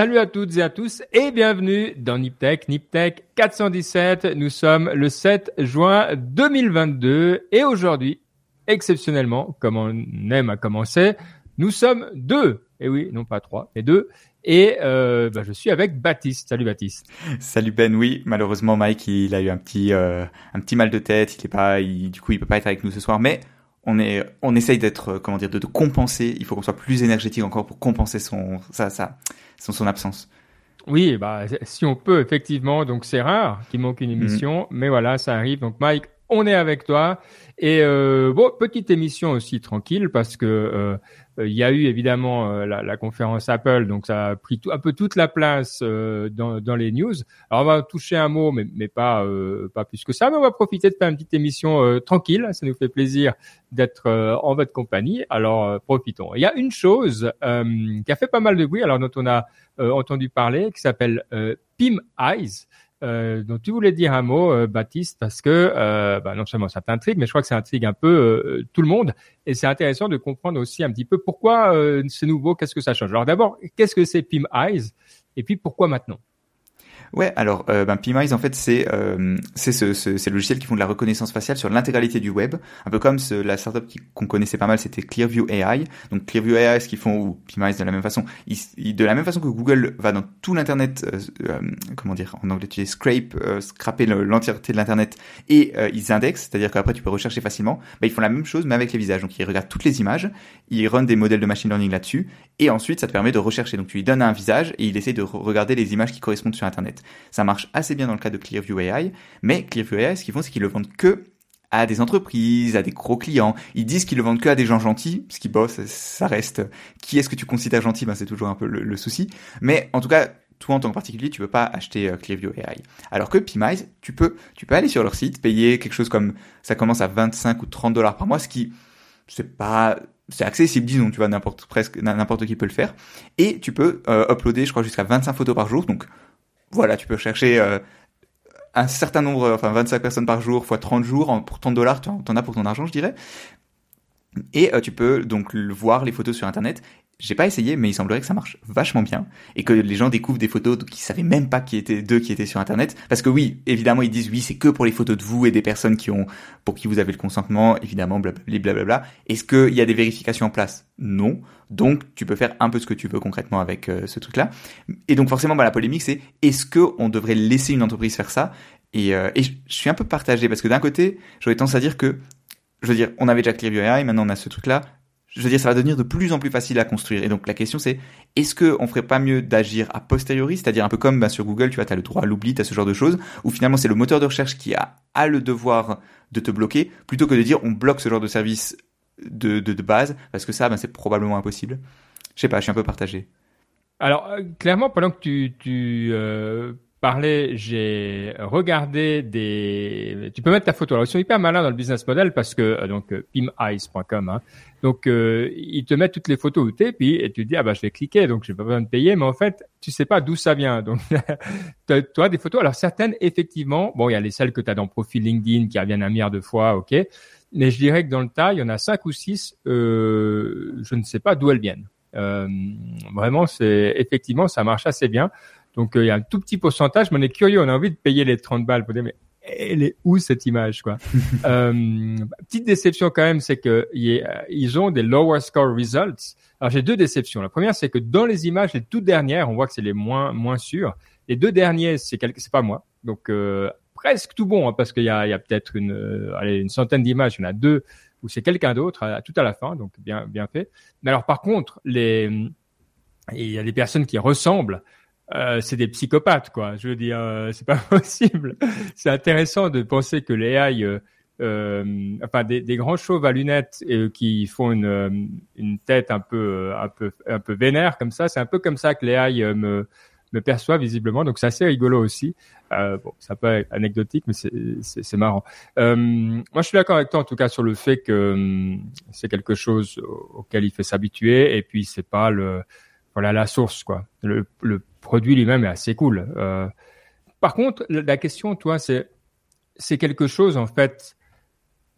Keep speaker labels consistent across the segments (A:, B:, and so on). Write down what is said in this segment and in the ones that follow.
A: Salut à toutes et à tous et bienvenue dans Niptech, Niptech 417. Nous sommes le 7 juin 2022 et aujourd'hui, exceptionnellement, comme on aime à commencer, nous sommes deux. Et oui, non pas trois, mais deux. Et euh, bah, je suis avec Baptiste. Salut Baptiste.
B: Salut Ben. Oui, malheureusement Mike, il a eu un petit euh, un petit mal de tête. Il est pas, du coup, il peut pas être avec nous ce soir, mais on est, on essaye d'être, euh, comment dire, de, de compenser. Il faut qu'on soit plus énergétique encore pour compenser son, ça, ça, son, son absence.
A: Oui, bah si on peut effectivement. Donc c'est rare qu'il manque une émission, mais voilà, ça arrive. Donc Mike, on est avec toi. Et euh, bon, petite émission aussi tranquille parce que euh, il y a eu évidemment euh, la, la, conférence Apple, donc ça a pris tout, un peu toute la place euh, dans, dans, les news. Alors on va toucher un mot, mais, mais pas pas plus que ça. Mais on va profiter de faire une petite émission tranquille. Ça nous fait plaisir d'être en votre compagnie. Alors profitons. Il y a une chose qui a fait pas mal de bruit, alors dont on a entendu parler, qui s'appelle Pim Eyes. Euh, donc tu voulais dire un mot, euh, Baptiste, parce que euh, bah, non seulement ça t'intrigue, mais je crois que ça intrigue un peu euh, tout le monde, et c'est intéressant de comprendre aussi un petit peu pourquoi euh, c'est nouveau, qu'est-ce que ça change. Alors d'abord, qu'est-ce que c'est Pim Eyes, et puis pourquoi maintenant?
B: Ouais, alors euh, ben, PMIs en fait c'est euh, c'est ce, ce, ces logiciels qui font de la reconnaissance faciale sur l'intégralité du web, un peu comme ce, la startup qu'on connaissait pas mal, c'était Clearview AI. Donc Clearview AI, ce qu'ils font ou PMIs de la même façon, ils, de la même façon que Google va dans tout l'internet, euh, euh comment dire en anglais tu dis scrape, euh, scraper l'entièreté de l'internet et euh, ils indexent, c'est-à-dire qu'après tu peux rechercher facilement. Bah, ils font la même chose mais avec les visages. Donc ils regardent toutes les images, ils run des modèles de machine learning là-dessus et ensuite ça te permet de rechercher. Donc tu lui donnes un visage et il essaie de regarder les images qui correspondent sur internet. Ça marche assez bien dans le cas de Clearview AI, mais Clearview AI, ce qu'ils font, c'est qu'ils le vendent que à des entreprises, à des gros clients. Ils disent qu'ils le vendent que à des gens gentils, ce qui bosse, ça reste. Qui est-ce que tu considères gentil? Ben c'est toujours un peu le, souci. Mais en tout cas, toi en tant que particulier, tu peux pas acheter euh, Clearview AI. Alors que Pimize, tu peux, tu peux aller sur leur site, payer quelque chose comme, ça commence à 25 ou 30 dollars par mois, ce qui, c'est pas, c'est accessible, disons, tu vois, n'importe presque n'importe qui peut le faire. Et tu peux euh, uploader, je crois, jusqu'à 25 photos par jour. Donc voilà, tu peux chercher euh, un certain nombre, enfin 25 personnes par jour fois 30 jours, pour 30 dollars, tu en as pour ton argent, je dirais. Et euh, tu peux donc voir les photos sur Internet. J'ai pas essayé, mais il semblerait que ça marche vachement bien et que les gens découvrent des photos qui savaient même pas qui étaient d'eux qui étaient sur Internet. Parce que oui, évidemment, ils disent oui, c'est que pour les photos de vous et des personnes qui ont pour qui vous avez le consentement, évidemment, blablabla. Est-ce qu'il y a des vérifications en place? Non. Donc, tu peux faire un peu ce que tu veux concrètement avec euh, ce truc-là. Et donc, forcément, bah, la polémique, c'est est-ce que on devrait laisser une entreprise faire ça? Et, euh, et je suis un peu partagé parce que d'un côté, j'aurais tendance à dire que je veux dire, on avait déjà Clearview AI, maintenant on a ce truc-là. Je veux dire, ça va devenir de plus en plus facile à construire. Et donc la question c'est, est-ce que on ferait pas mieux d'agir a posteriori, c'est-à-dire un peu comme ben, sur Google, tu vois, as le droit à l'oubli, as ce genre de choses, où finalement c'est le moteur de recherche qui a, a le devoir de te bloquer, plutôt que de dire on bloque ce genre de service de, de, base, parce que ça, ben, c'est probablement impossible. Je sais pas, je suis un peu partagé.
A: Alors euh, clairement, pendant que tu, tu euh, parler, j'ai regardé des. Tu peux mettre ta photo. Alors ils sont hyper malins dans le business model parce que euh, donc euh, pimeyes.com. Hein, donc euh, ils te mettent toutes les photos où t'es, puis et tu te dis ah bah je vais cliquer, donc j'ai pas besoin de payer, mais en fait tu sais pas d'où ça vient. Donc as des photos. Alors certaines effectivement, bon il y a les celles que tu as dans profil LinkedIn qui reviennent un milliard de fois, ok. Mais je dirais que dans le tas, il y en a cinq ou six, euh, je ne sais pas d'où elles viennent. Euh, vraiment, c'est effectivement ça marche assez bien. Donc euh, il y a un tout petit pourcentage, mais on est curieux, on a envie de payer les 30 balles pour dire mais elle est où cette image quoi? Euh, Petite déception quand même, c'est que ils ont des lower score results. Alors j'ai deux déceptions. La première, c'est que dans les images les toutes dernières, on voit que c'est les moins moins sûres. Les deux derniers, c'est c'est pas moi. Donc euh, presque tout bon hein, parce qu'il y a, a peut-être une euh, allez, une centaine d'images, il y en a deux où c'est quelqu'un d'autre tout à la fin, donc bien bien fait. Mais alors par contre, les il y a des personnes qui ressemblent euh, c'est des psychopathes, quoi. Je veux dire, euh, c'est pas possible. c'est intéressant de penser que les AI, euh, enfin des, grands chauves à lunettes qui font une, tête un peu, un peu, un peu vénère comme ça. C'est un peu comme ça que les AI me me perçoit visiblement. Donc c'est assez rigolo aussi. Bon, ça peut être anecdotique, mais c'est marrant. Moi, je suis d'accord avec toi en tout cas sur le fait que c'est quelque chose auquel il fait s'habituer et puis c'est pas le voilà la source quoi. Le, produit lui-même est assez cool. Euh, par contre, la question, toi, c'est c'est quelque chose en fait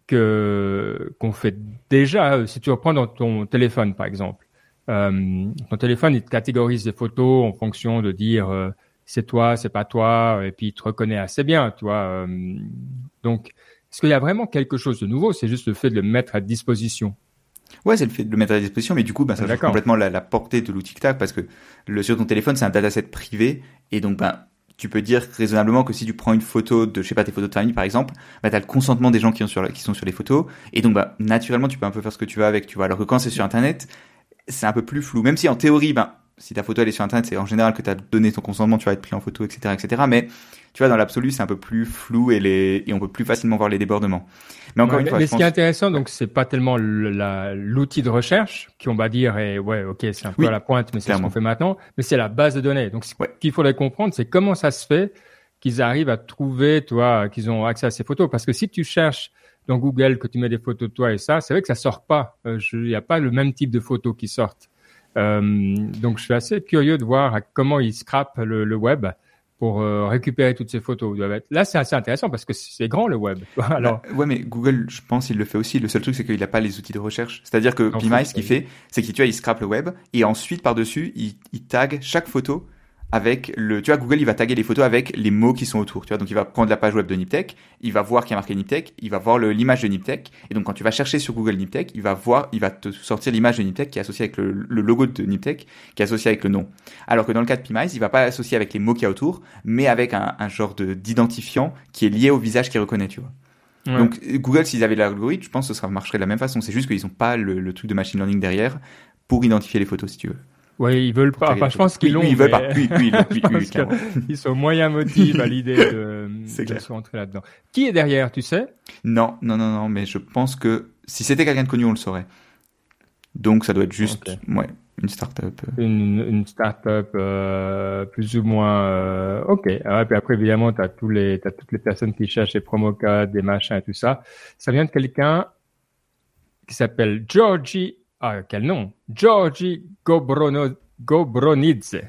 A: que qu'on fait déjà. Si tu reprends dans ton téléphone, par exemple, Euh, ton téléphone, il te catégorise des photos en fonction de dire euh, c'est toi, c'est pas toi, et puis il te reconnaît assez bien, tu vois. Euh, donc, est-ce qu'il y a vraiment quelque chose de nouveau? C'est juste le fait de le mettre à disposition.
B: Ouais, c'est le fait de le mettre à disposition, mais du coup, ben, ça change complètement la, la, portée de l'outil TikTok parce que le, sur ton téléphone, c'est un dataset privé, et donc ben tu peux dire raisonnablement que si tu prends une photo de, je sais pas, tes photos de famille par exemple, bah, tu as le consentement des gens qui, ont sur, qui sont sur les photos, et donc bah, naturellement tu peux un peu faire ce que tu veux avec, tu vois. Alors que quand c'est sur Internet, c'est un peu plus flou, même si en théorie, ben, si ta photo elle est sur internet, c'est en général que tu as donné ton consentement, tu vas être pris en photo, etc., etc. Mais tu vois, dans l'absolu, c'est un peu plus flou et les et on peut plus facilement voir les débordements.
A: Mais encore une fois, mais ce qui est intéressant, donc, c'est pas tellement l'outil de recherche qui on va dire, et ouais, ok, c'est un peu à la pointe, mais c'est ce qu'on fait maintenant, mais c'est la base de données. Donc, ce qu'il faudrait comprendre, c'est comment ça se fait qu'ils arrivent à trouver, toi, qu'ils ont accès à ces photos. Parce que si tu cherches dans Google que tu mets des photos de toi et ça, c'est vrai que ça sort pas. Euh, il n'y a pas le même type de photos qui sortent. Euh, donc, je suis assez curieux de voir comment ils scrapent le, le web pour euh, récupérer toutes ces photos. Là, c'est assez intéressant parce que c'est grand le web.
B: Alors, bah, ouais, mais Google, je pense, il le fait aussi. Le seul truc, c'est qu'il n'a pas les outils de recherche. C'est-à-dire que PMI, ce qu'il fait, c'est qu'il tu vois, il scrape le web et ensuite par dessus, il, il tag chaque photo avec le, tu vois, Google, il va taguer les photos avec les mots qui sont autour, tu vois. Donc, il va prendre la page web de Niptech, il va voir qu'il y a marqué Niptech, il va voir l'image de Niptech, et donc quand tu vas chercher sur Google Niptech, il va voir, il va te sortir l'image de Niptech qui est associée avec le, logo de Niptech, qui est associé avec le nom. Alors que dans le cas de PMICE, il va pas l'associer avec les mots qu'il y a autour, mais avec un, un genre de d'identifiant qui est lié au visage qu'il reconnaît, tu vois. Donc Google, s'ils avaient l'algorithme, je pense que ça marcherait de la même façon. C'est juste qu'ils n'ont pas le, le, truc de machine learning derrière pour identifier les photos, si tu veux.
A: Ouais, ils veulent pas. Enfin, je pense qu'ils l'ont.
B: ils veulent pas. Oui, oui, oui,
A: ils sont moyen motivés à l'idée de, de se rentrer là-dedans. Qui est derrière, tu sais?
B: Non, non, non, non. Mais je pense que si c'était quelqu'un de connu, on le saurait. Donc, ça doit être juste, ouais, une start-up.
A: Une, une start-up euh, plus ou moins. Euh, ok. Ah, puis après, évidemment, t'as tous les, t'as toutes les personnes qui cherchent les promo codes, des machins et tout ça. Ça vient de quelqu'un qui s'appelle Georgie ah, quel nom Georgi Gobrono, Gobronidze.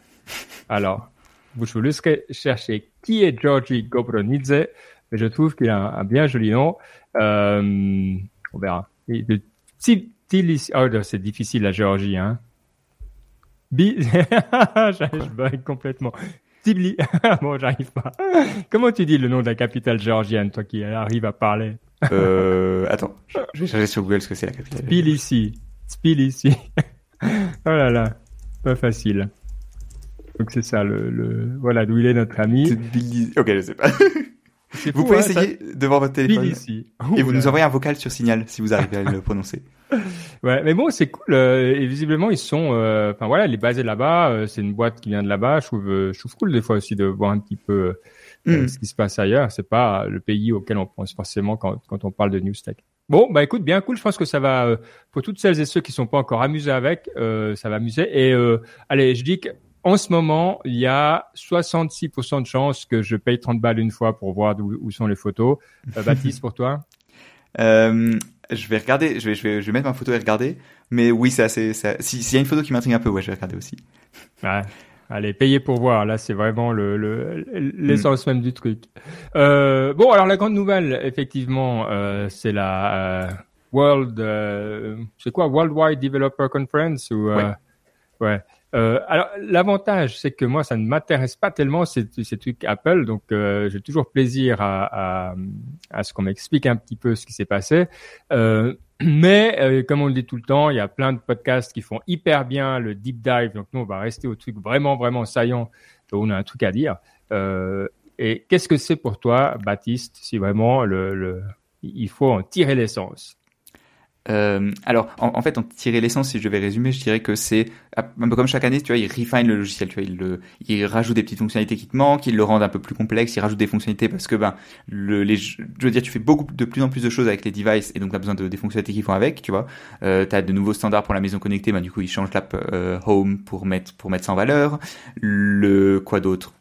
A: Alors, vous laisserez chercher qui est Georgi Gobronidze, mais je trouve qu'il a un, bien joli nom. Euh, on verra. Oh, c'est difficile la Géorgie, hein. Bi... je complètement. Tibli. bon, j'arrive pas. Comment tu dis le nom de la capitale géorgienne, toi qui arrives à parler?
B: Euh, Attends, je vais chercher sur Google ce que c'est la capitale.
A: Tbilisi. Spill ici. oh là là, pas facile. Donc c'est ça, le, le, voilà d'où il est notre ami.
B: Ok, je sais pas. vous pouvez hein, essayer devant votre téléphone ici. et vous nous envoyez un vocal sur Signal si vous arrivez à le prononcer.
A: Ouais, mais bon, c'est cool. Euh, et visiblement, ils sont, euh, enfin voilà, il est basé là-bas. Euh, c'est une boîte qui vient de là-bas. Je trouve, je trouve cool des fois aussi de voir un petit peu hmm. ce qui se passe ailleurs. C'est pas le pays auquel on pense forcément quand, quand on parle de News Tech. Bon, bah écoute, bien cool. Je pense que ça va, euh, pour toutes celles et ceux qui sont pas encore amusés avec, euh, ça va amuser. Et euh, allez, je dis qu'en ce moment, il y a 66% de chances que je paye 30 balles une fois pour voir où, sont les photos. Baptiste, pour toi?
B: Je vais regarder, je vais, je vais, je vais mettre ma photo et regarder. Mais oui, c'est assez. S'il y a une photo qui m'intrigue un peu, ouais, je vais regarder aussi.
A: Ouais. Allez, payer pour voir. Là, c'est vraiment le, le l'essence même du truc. Euh, bon, alors la grande nouvelle, effectivement, euh, c'est la euh, World, c'est quoi, Worldwide Developer Conference ou ouais. ouais. Alors l'avantage, c'est que moi, ça ne m'intéresse pas tellement ces, ces trucs Apple, donc j'ai toujours plaisir à, à, à ce qu'on m'explique un petit peu ce qui s'est passé. Mais euh, comme on le dit tout le temps, il y a plein de podcasts qui font hyper bien le deep dive. Donc nous, on va rester au truc vraiment, vraiment saillant où on a un truc à dire. Euh, et qu'est-ce que c'est pour toi, Baptiste, si vraiment le, le il faut en tirer l'essence
B: euh, alors, en, fait, en tirer l'essence, si je vais résumer, je dirais que c'est un peu comme chaque année, tu vois, il refine le logiciel, tu vois, il, le, il rajoute des petites fonctionnalités qui te manquent, il le rend un peu plus complexe, il rajoute des fonctionnalités parce que, ben, je veux dire, tu fais beaucoup de plus en plus de choses avec les devices et donc tu as besoin de des fonctionnalités qui vont avec, tu vois. Euh, tu de nouveaux standards pour la maison connectée, ben, du coup, il change l'app euh, Home pour mettre pour mettre ça valeur. Le quoi d'autre?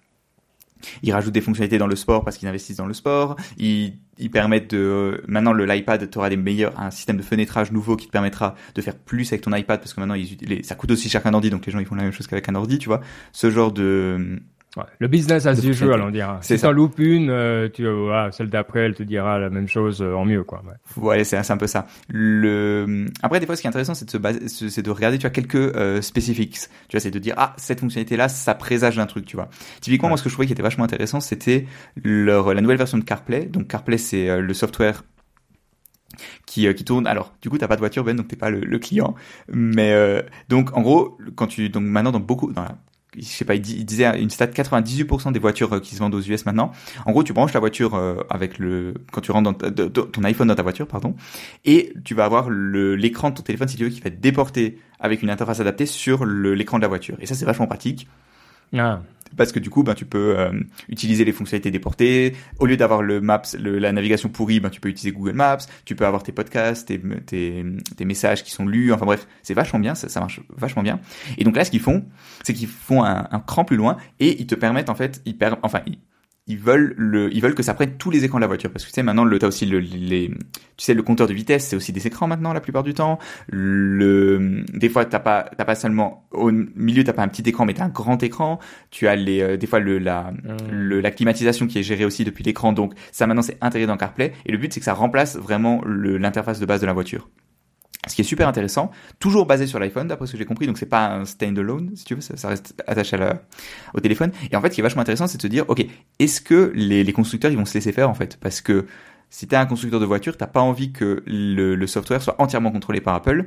B: Ils rajoutent des fonctionnalités dans le sport parce qu'ils investissent dans le sport. Ils, ils permettent de maintenant le l'iPad, tu auras des meilleurs un système de fenêtrage nouveau qui te permettra de faire plus avec ton iPad parce que maintenant ils, ça coûte aussi cher qu'un ordi donc les gens ils font la même chose qu'avec un ordi, tu vois. Ce genre de
A: Ouais, le business as usual, on dira.
B: C'est
A: si t'en loupes une, euh, tu, voilà, celle d'après, elle te dira la même chose euh, en mieux, quoi.
B: Ouais, ouais c'est un peu ça. Le après, des fois, ce qui est intéressant, c'est de se baser, c'est de regarder, tu vois, quelques euh, specifics. Tu vois, c'est de dire ah cette fonctionnalité-là, ça présage d'un truc, tu vois. Typiquement, moi, ce que je trouvais qui était vachement intéressant, c'était leur la nouvelle version de CarPlay. Donc CarPlay, c'est euh, le software qui, qui tourne. Alors, du coup, t'as pas de voiture, Ben, donc t'es pas le, le client. Mais euh, donc, en gros, quand tu donc maintenant dans beaucoup dans la je sais pas, il, disait une stat 98% des voitures euh, qui se vendent aux US maintenant. En gros, tu branches la voiture euh, avec le quand tu rentres dans ton iPhone dans ta voiture, pardon, et tu vas avoir l'écran de ton téléphone si tu veux qui va être déporté avec une interface adaptée sur l'écran de la voiture. Et ça, c'est vachement pratique.
A: Ah
B: parce que du coup, ben, tu peux euh, utiliser les fonctionnalités déportées. Au lieu d'avoir le Maps, la navigation pourrie, ben, tu peux utiliser Google Maps. Tu peux avoir tes podcasts, tes, messages qui sont lus. Enfin bref, c'est vachement bien, ça, marche vachement bien. Et donc là, ce qu'ils font, c'est qu'ils font un, cran plus loin et ils te permettent en fait, ils enfin, ils veulent le, ils veulent que ça prenne tous les écrans de la voiture. Parce que tu sais maintenant le t'as aussi le les tu sais le compteur de vitesse c'est aussi des écrans maintenant la plupart du temps. Le des fois t'as pas t'as pas seulement au milieu t'as pas un petit écran mais t'as un grand écran. Tu as les euh, des fois le la mmh. le, la climatisation qui est gérée aussi depuis l'écran. Donc ça maintenant c'est intégré dans CarPlay. Et le but c'est que ça remplace vraiment l'interface de base de la voiture ce qui est super intéressant, toujours basé sur l'iPhone, d'après ce que j'ai compris, donc c'est pas un stand-alone, si tu veux, ça, reste attaché au téléphone. Et en fait, ce qui est vachement intéressant, c'est de se dire, ok, est-ce que les, constructeurs, ils vont se laisser faire, en fait? Parce que si t'es un constructeur de voiture, t'as pas envie que le, software soit entièrement contrôlé par Apple,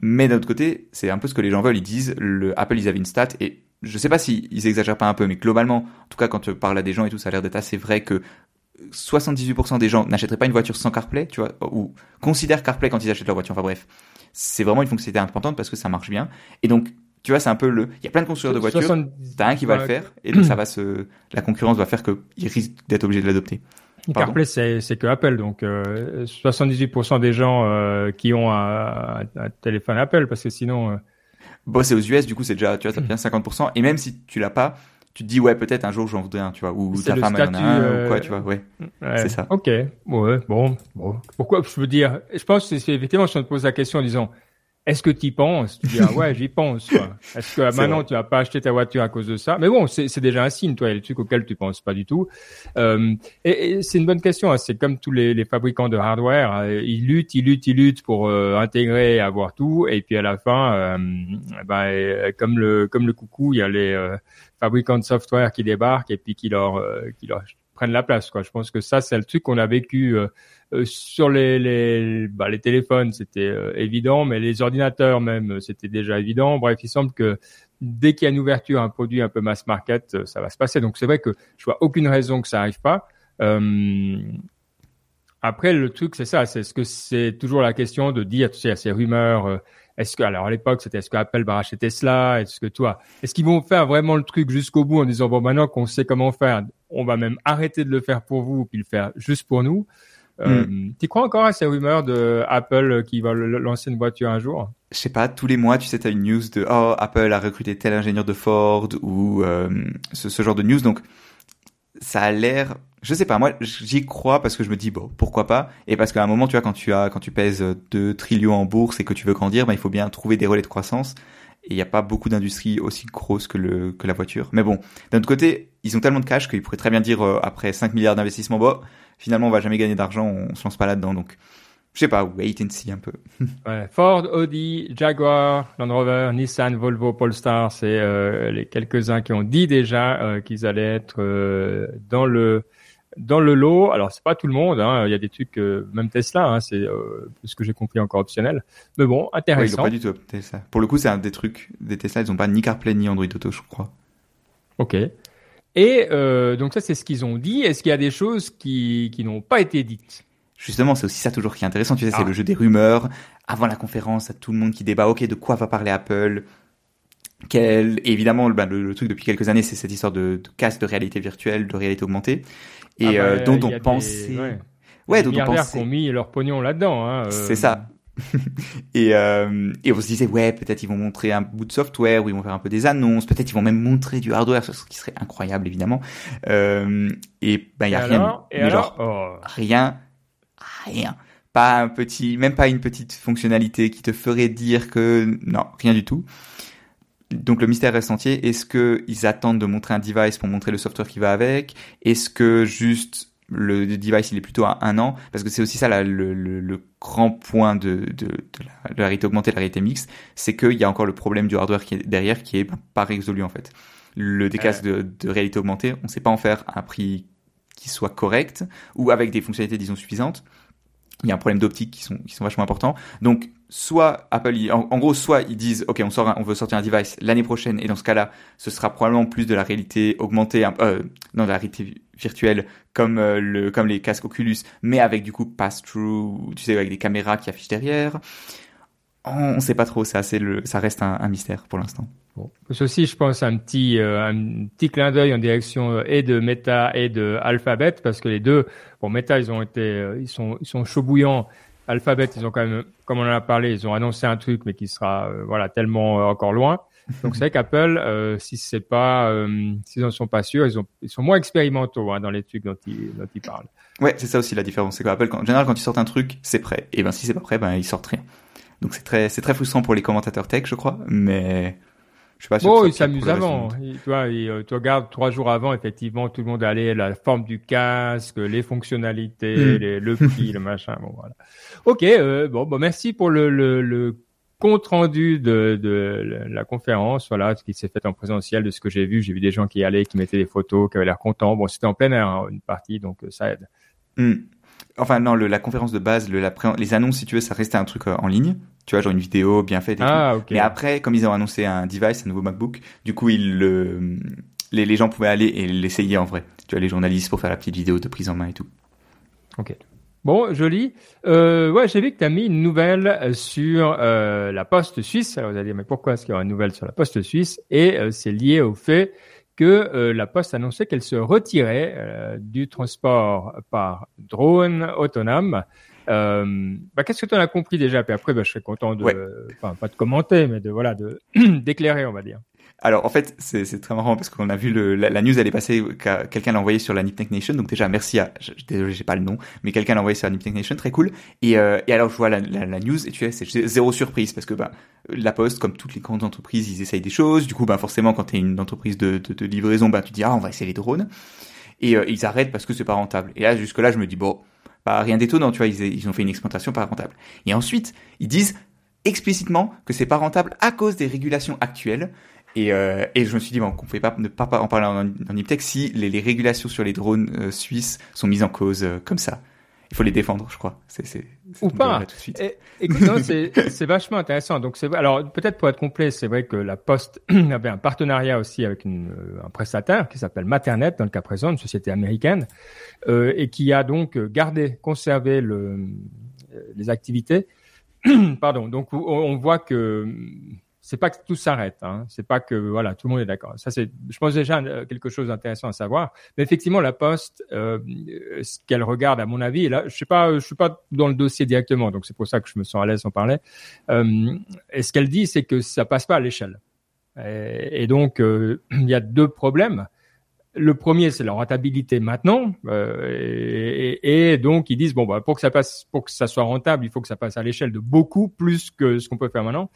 B: mais d'un autre côté, c'est un peu ce que les gens veulent, ils disent, le, Apple, ils avaient une stat, et je sais pas s'ils ils exagèrent pas un peu, mais globalement, en tout cas, quand tu parles à des gens et tout, ça a l'air d'être assez vrai que 78% des gens n'achèteraient pas une voiture sans CarPlay, tu vois, ou considèrent CarPlay quand ils achètent leur voiture. Enfin bref, c'est vraiment une fonctionnalité importante parce que ça marche bien. Et donc, tu vois, c'est un peu le. Il y a plein de constructeurs de voitures. T'as un qui va le faire, et donc ça va se. La concurrence va faire qu'ils risquent d'être obligés de l'adopter.
A: CarPlay, c'est que Apple, donc euh, 78% des gens euh, qui ont un, un, téléphone Apple, parce que sinon. Euh...
B: Bon, c'est aux US, du coup, c'est déjà, tu vois, ça bien 50%. Et même si tu l'as pas, tu te dis ouais peut-être un jour j'en voudrais un tu vois ou ta femme en a un ou quoi tu vois ouais, c'est ça.
A: Ok. Ouais bon bon. Pourquoi je veux dire je pense que c'est effectivement si on te pose la question en disant est-ce que tu y penses? Tu dis ah ouais, j'y pense. Est-ce que maintenant tu vas pas acheter ta voiture à cause de ça? Mais bon, c'est déjà un signe, toi, il y a des trucs auxquels tu penses pas du tout. Euh, et, et c'est une bonne question. Hein. C'est comme tous les, les, fabricants de hardware, euh, ils luttent, ils luttent, ils luttent pour euh, intégrer, avoir tout, et puis à la fin, euh, ben, comme le comme le coucou, il y a les fabricants de software qui débarquent et puis qui leur qui leur prennent la place. Quoi. Je pense que ça, c'est le truc qu'on a vécu euh, euh, sur les les, bah, les téléphones, c'était euh, évident, mais les ordinateurs même, c'était déjà évident. Bref, il semble que dès qu'il y a une ouverture, un produit un peu mass market, ça va se passer. Donc c'est vrai que je vois aucune raison que ça arrive pas. après, le truc, c'est ça, c'est ce que c'est toujours la question de dire, tu sais, à ces rumeurs est-ce que, alors à l'époque, c'était est-ce que Apple va racheter Tesla Est-ce que toi, est-ce qu'ils vont faire vraiment le truc jusqu'au bout en disant bon maintenant qu'on sait comment faire, on va même arrêter de le faire pour vous puis le faire juste pour nous euh, mm. Tu crois encore à ces rumeurs de Apple qui va lancer une voiture un jour?
B: Je sais pas, tous les mois, tu sais, as une news de oh Apple a recruté tel ingénieur de Ford ou euh, ce, ce genre de news. Donc ça a l'air je sais pas, moi j'y crois parce que je me dis bon pourquoi pas et parce qu'à un moment tu vois quand tu as quand tu pèses 2 trillions en bourse et que tu veux grandir, ben, il faut bien trouver des relais de croissance et il n'y a pas beaucoup d'industries aussi grosses que le que la voiture. Mais bon, d'un autre côté, ils ont tellement de cash qu'ils pourraient très bien dire euh, après 5 milliards d'investissements bon, finalement on va jamais gagner d'argent, on se lance pas là-dedans donc je sais pas, wait and see un peu.
A: ouais, Ford, Audi, Jaguar, Land Rover, Nissan, Volvo, Polestar, c'est euh, les quelques-uns qui ont dit déjà euh, qu'ils allaient être dans le dans le lot, alors c'est pas tout le monde, hein, il y a des trucs, euh, même Tesla, hein, c'est euh, ce que j'ai compris encore optionnel. Mais bon, intéressant.
B: pas du tout Tesla. Pour le coup, c'est un des trucs des Tesla, ils ont pas ni CarPlay ni Android Auto, je crois.
A: Ok. Et euh, donc ça, c'est ce qu'ils ont dit. Est-ce qu'il y a des choses qui qui n'ont pas été dites?
B: Justement, c'est aussi ça toujours qui est intéressant. Tu sais, c'est ah. le jeu des rumeurs. Avant la conférence, à tout le monde qui débat. Ok, de quoi va parler Apple? Quel... évidemment, ben, le, truc depuis quelques années, c'est cette histoire de, de casque de réalité virtuelle, de réalité augmentée et ah euh, bah, dont on pensait. Des, ouais,
A: ouais dont on pensait. qui ont mis leur pognon là-dedans. Hein,
B: euh... C'est ça. et, euh, et on se disait ouais peut-être ils vont montrer un bout de software ou ils vont faire un peu des annonces peut-être ils vont même montrer du hardware ce qui serait incroyable évidemment. Euh, et ben il y a rien
A: mais genre oh.
B: rien rien. Pas un petit même pas une petite fonctionnalité qui te ferait dire que non rien du tout. Donc le mystère reste entier. Est-ce que ils attendent de montrer un device pour montrer le software qui va avec? Est-ce que juste le device il est plutôt à un an Parce que c'est aussi ça le, le, le, grand point de, de, de, la, de, la, réalité augmentée, de la réalité mixte, c'est qu'il y a encore le problème du hardware qui est derrière qui est pas résolu en fait. Le décasque de, de réalité augmentée, on sait pas en faire un prix qui soit correct ou avec des fonctionnalités disons suffisantes il y a un problème d'optique qui sont qui sont vachement importants. Donc soit Apple, en, gros, soit ils disent ok, on veut sortir un device l'année prochaine et dans ce cas-là, ce sera probablement plus de la réalité augmentée, euh, non de la réalité virtuelle comme euh, comme les casques Oculus, mais avec du coup pass-through, tu sais, avec des caméras qui affichent derrière. On, ne sait pas trop, ça, c'est le, ça reste un, mystère pour l'instant.
A: Bon. Ceci, je pense, un petit, euh, un petit clin d'œil en direction euh, et de Meta et de Alphabet, parce que les deux, bon, Meta, ils ont été, ils sont, ils sont chauds bouillants. Alphabet, ils ont quand même, comme on en a parlé, ils ont annoncé un truc, mais qui sera, voilà, tellement encore loin. Donc c'est vrai qu'Apple, si c'est pas, s'ils en sont pas sûrs, ils ont, ils sont moins expérimentaux hein, dans les trucs dont ils, dont ils parlent.
B: Ouais, c'est ça aussi la différence. C'est qu'Apple, en général, quand ils sortent un truc, c'est prêt. Et ben si c'est pas prêt, ben ils sortent rien. Donc c'est très, c'est très frustrant pour les commentateurs tech, je crois, mais
A: je sais pas oh, il s'amuse avant. tu vois, euh, tu regardes trois jours avant, effectivement, tout le monde allait la forme du casque, les fonctionnalités, hmm. les, le prix, le machin. Bon, voilà. Ok, euh, bon, bon, merci pour le, le, le compte rendu de, de, la conférence, voilà, ce qui s'est fait en présentiel, de ce que j'ai vu. J'ai vu des gens qui allaient, qui mettaient des photos, qui avaient l'air contents. Bon, c'était en plein air, hein, une partie, donc euh, ça aide.
B: Hmm. Enfin non, le, la conférence de base, le, la, les annonces, si tu veux, ça restait un truc euh, en ligne tu vois, genre une vidéo bien faite et ah, tout. Mais après, comme ils ont annoncé un device, un nouveau MacBook, du coup, ils le, les, les gens pouvaient aller et l'essayer en vrai. Tu vois, les journalistes pour faire la petite vidéo de prise en main et tout.
A: Ok. Bon, joli. Euh, ouais, j'ai vu que tu as mis une nouvelle sur euh, la poste suisse. Alors, vous allez dire, mais pourquoi est-ce qu'il y aura une nouvelle sur la poste suisse? Et euh, c'est lié au fait que euh, la poste annonçait qu'elle se retirait euh, du transport par drone autonome euh, bah, qu'est-ce que tu en as compris déjà? Puis après, bah, je serais content de, enfin, pas de commenter, mais de voilà, de d'éclairer, on va dire.
B: Alors en fait, c'est très marrant parce qu'on a vu le, la, news, elle est passée, quelqu'un l'a envoyé sur la Niptech Nation, donc déjà merci à, désolé j'ai pas le nom, mais quelqu'un l'a envoyé sur la Niptech Nation, très cool. Et, euh, et alors je vois la, la, la news et tu sais, c'est zéro surprise parce que bah la Poste, comme toutes les grandes entreprises, ils essayent des choses. Du coup, bah forcément, quand tu es une entreprise de, de, de, livraison, bah tu dis ah on va essayer les drones. Et euh, ils arrêtent parce que c'est pas rentable. Et là jusque là, je me dis bon rien d'étonnant, tu vois, ils, ont fait une exploitation pas rentable. Et ensuite, ils disent explicitement que c'est pas rentable à cause des régulations actuelles. Et, euh, et je me suis dit, bon, qu'on pouvait pas ne pas en parler en, en si les, les, régulations sur les drones euh, suisses sont mises en cause euh, comme ça il faut les défendre, je crois. C'est, c'est,
A: Ou pas. Tout de suite. écoute, c'est, c'est vachement intéressant. Donc, c'est alors peut-être pour être complet, c'est vrai que la Poste avait un partenariat aussi avec une, euh, un prestataire qui s'appelle Maternet dans le cas présent, une société américaine, euh, et qui a donc gardé, conservé le, les activités. Pardon. Donc, on voit que c'est pas que tout s'arrête. Hein. C'est pas que voilà, tout le monde est d'accord. Ça c'est, je pense déjà euh, quelque chose d'intéressant à savoir. Mais effectivement, la Poste, euh, ce qu'elle regarde, à mon avis, et là, je sais pas, je suis pas dans le dossier directement, donc c'est pour ça que je me sens à l'aise en parler. Euh, et ce qu'elle dit, c'est que ça passe pas à l'échelle. Et, donc, euh, il y a deux problèmes. Le premier, c'est la rentabilité maintenant, euh, et, et, donc ils disent bon bah pour que ça passe, pour que ça soit rentable, il faut que ça passe à l'échelle de beaucoup plus que ce qu'on peut faire maintenant.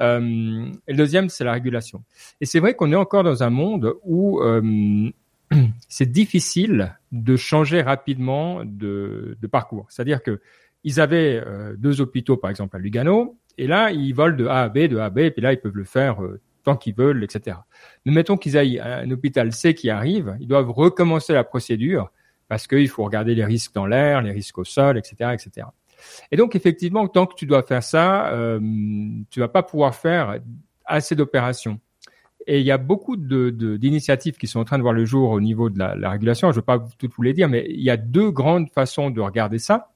A: Euh, et le deuxième, c'est la régulation. Et c'est vrai qu'on est encore dans un monde où euh, c'est difficile de changer rapidement de, parcours. C'est-à-dire que ils avaient euh, deux hôpitaux, par exemple à Lugano, et là ils volent de A à B, de A à B, et puis là ils peuvent le faire tant qu'ils veulent, etc. Mais mettons qu'ils aillent à un hôpital C qui arrive, ils doivent recommencer la procédure parce qu'il faut regarder les risques dans l'air, les risques au sol, etc., etc. Et donc effectivement, tant que tu dois faire ça, euh, tu vas pas pouvoir faire assez d'opérations. Et il y a beaucoup de, d'initiatives qui sont en train de voir le jour au niveau de la, régulation. Je ne vais pas toutes vous les dire, mais il y a deux grandes façons de regarder ça.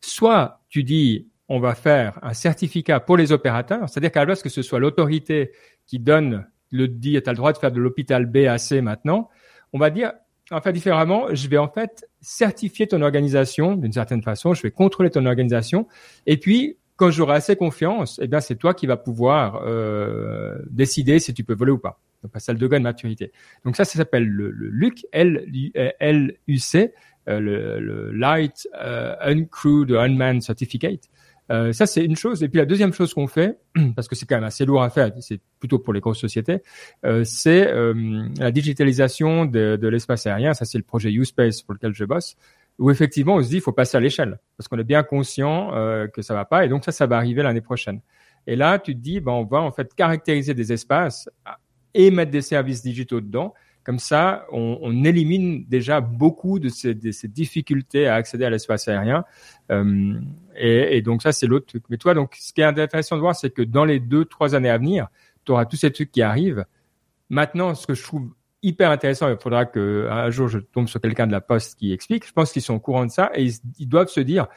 A: Soit tu dis, on va faire un certificat pour les opérateurs, c'est-à-dire qu'à la place que ce soit l'autorité qui donne le dit, tu as le droit de faire de l'hôpital B à C maintenant, on va dire, enfin différemment, je vais en fait certifier ton organisation d'une certaine façon, je vais contrôler ton organisation, et puis quand j'aurai assez confiance, eh bien c'est toi qui vas pouvoir euh, décider si tu peux voler ou pas. Donc ça le degré de maturité. Donc ça, ça s'appelle le, le LUC, L-U-C, euh, le, le Light euh, Uncrewed Unmanned Certificate. Euh, ça, c'est une chose. Et puis la deuxième chose qu'on fait, parce que c'est quand même assez lourd à faire, c'est plutôt pour les grosses sociétés, euh, c'est euh, la digitalisation de, de l'espace aérien. Ça, c'est le projet USpace pour lequel je bosse, où effectivement, on se dit, il faut passer à l'échelle, parce qu'on est bien conscient euh, que ça va pas. Et donc ça, ça va arriver l'année prochaine. Et là, tu te dis, ben, on va en fait caractériser des espaces et mettre des services digitaux dedans. Comme ça, on, élimine déjà beaucoup de ces, difficultés à accéder à l'espace aérien. Euh, et, donc ça, c'est l'autre truc. Mais toi, donc, ce qui est intéressant de voir, c'est que dans les deux, trois années à venir, tu auras tous ces trucs qui arrivent. Maintenant, ce que je trouve hyper intéressant, il faudra que un jour je tombe sur quelqu'un de la poste qui explique. Je pense qu'ils sont au courant de ça et ils, doivent se dire,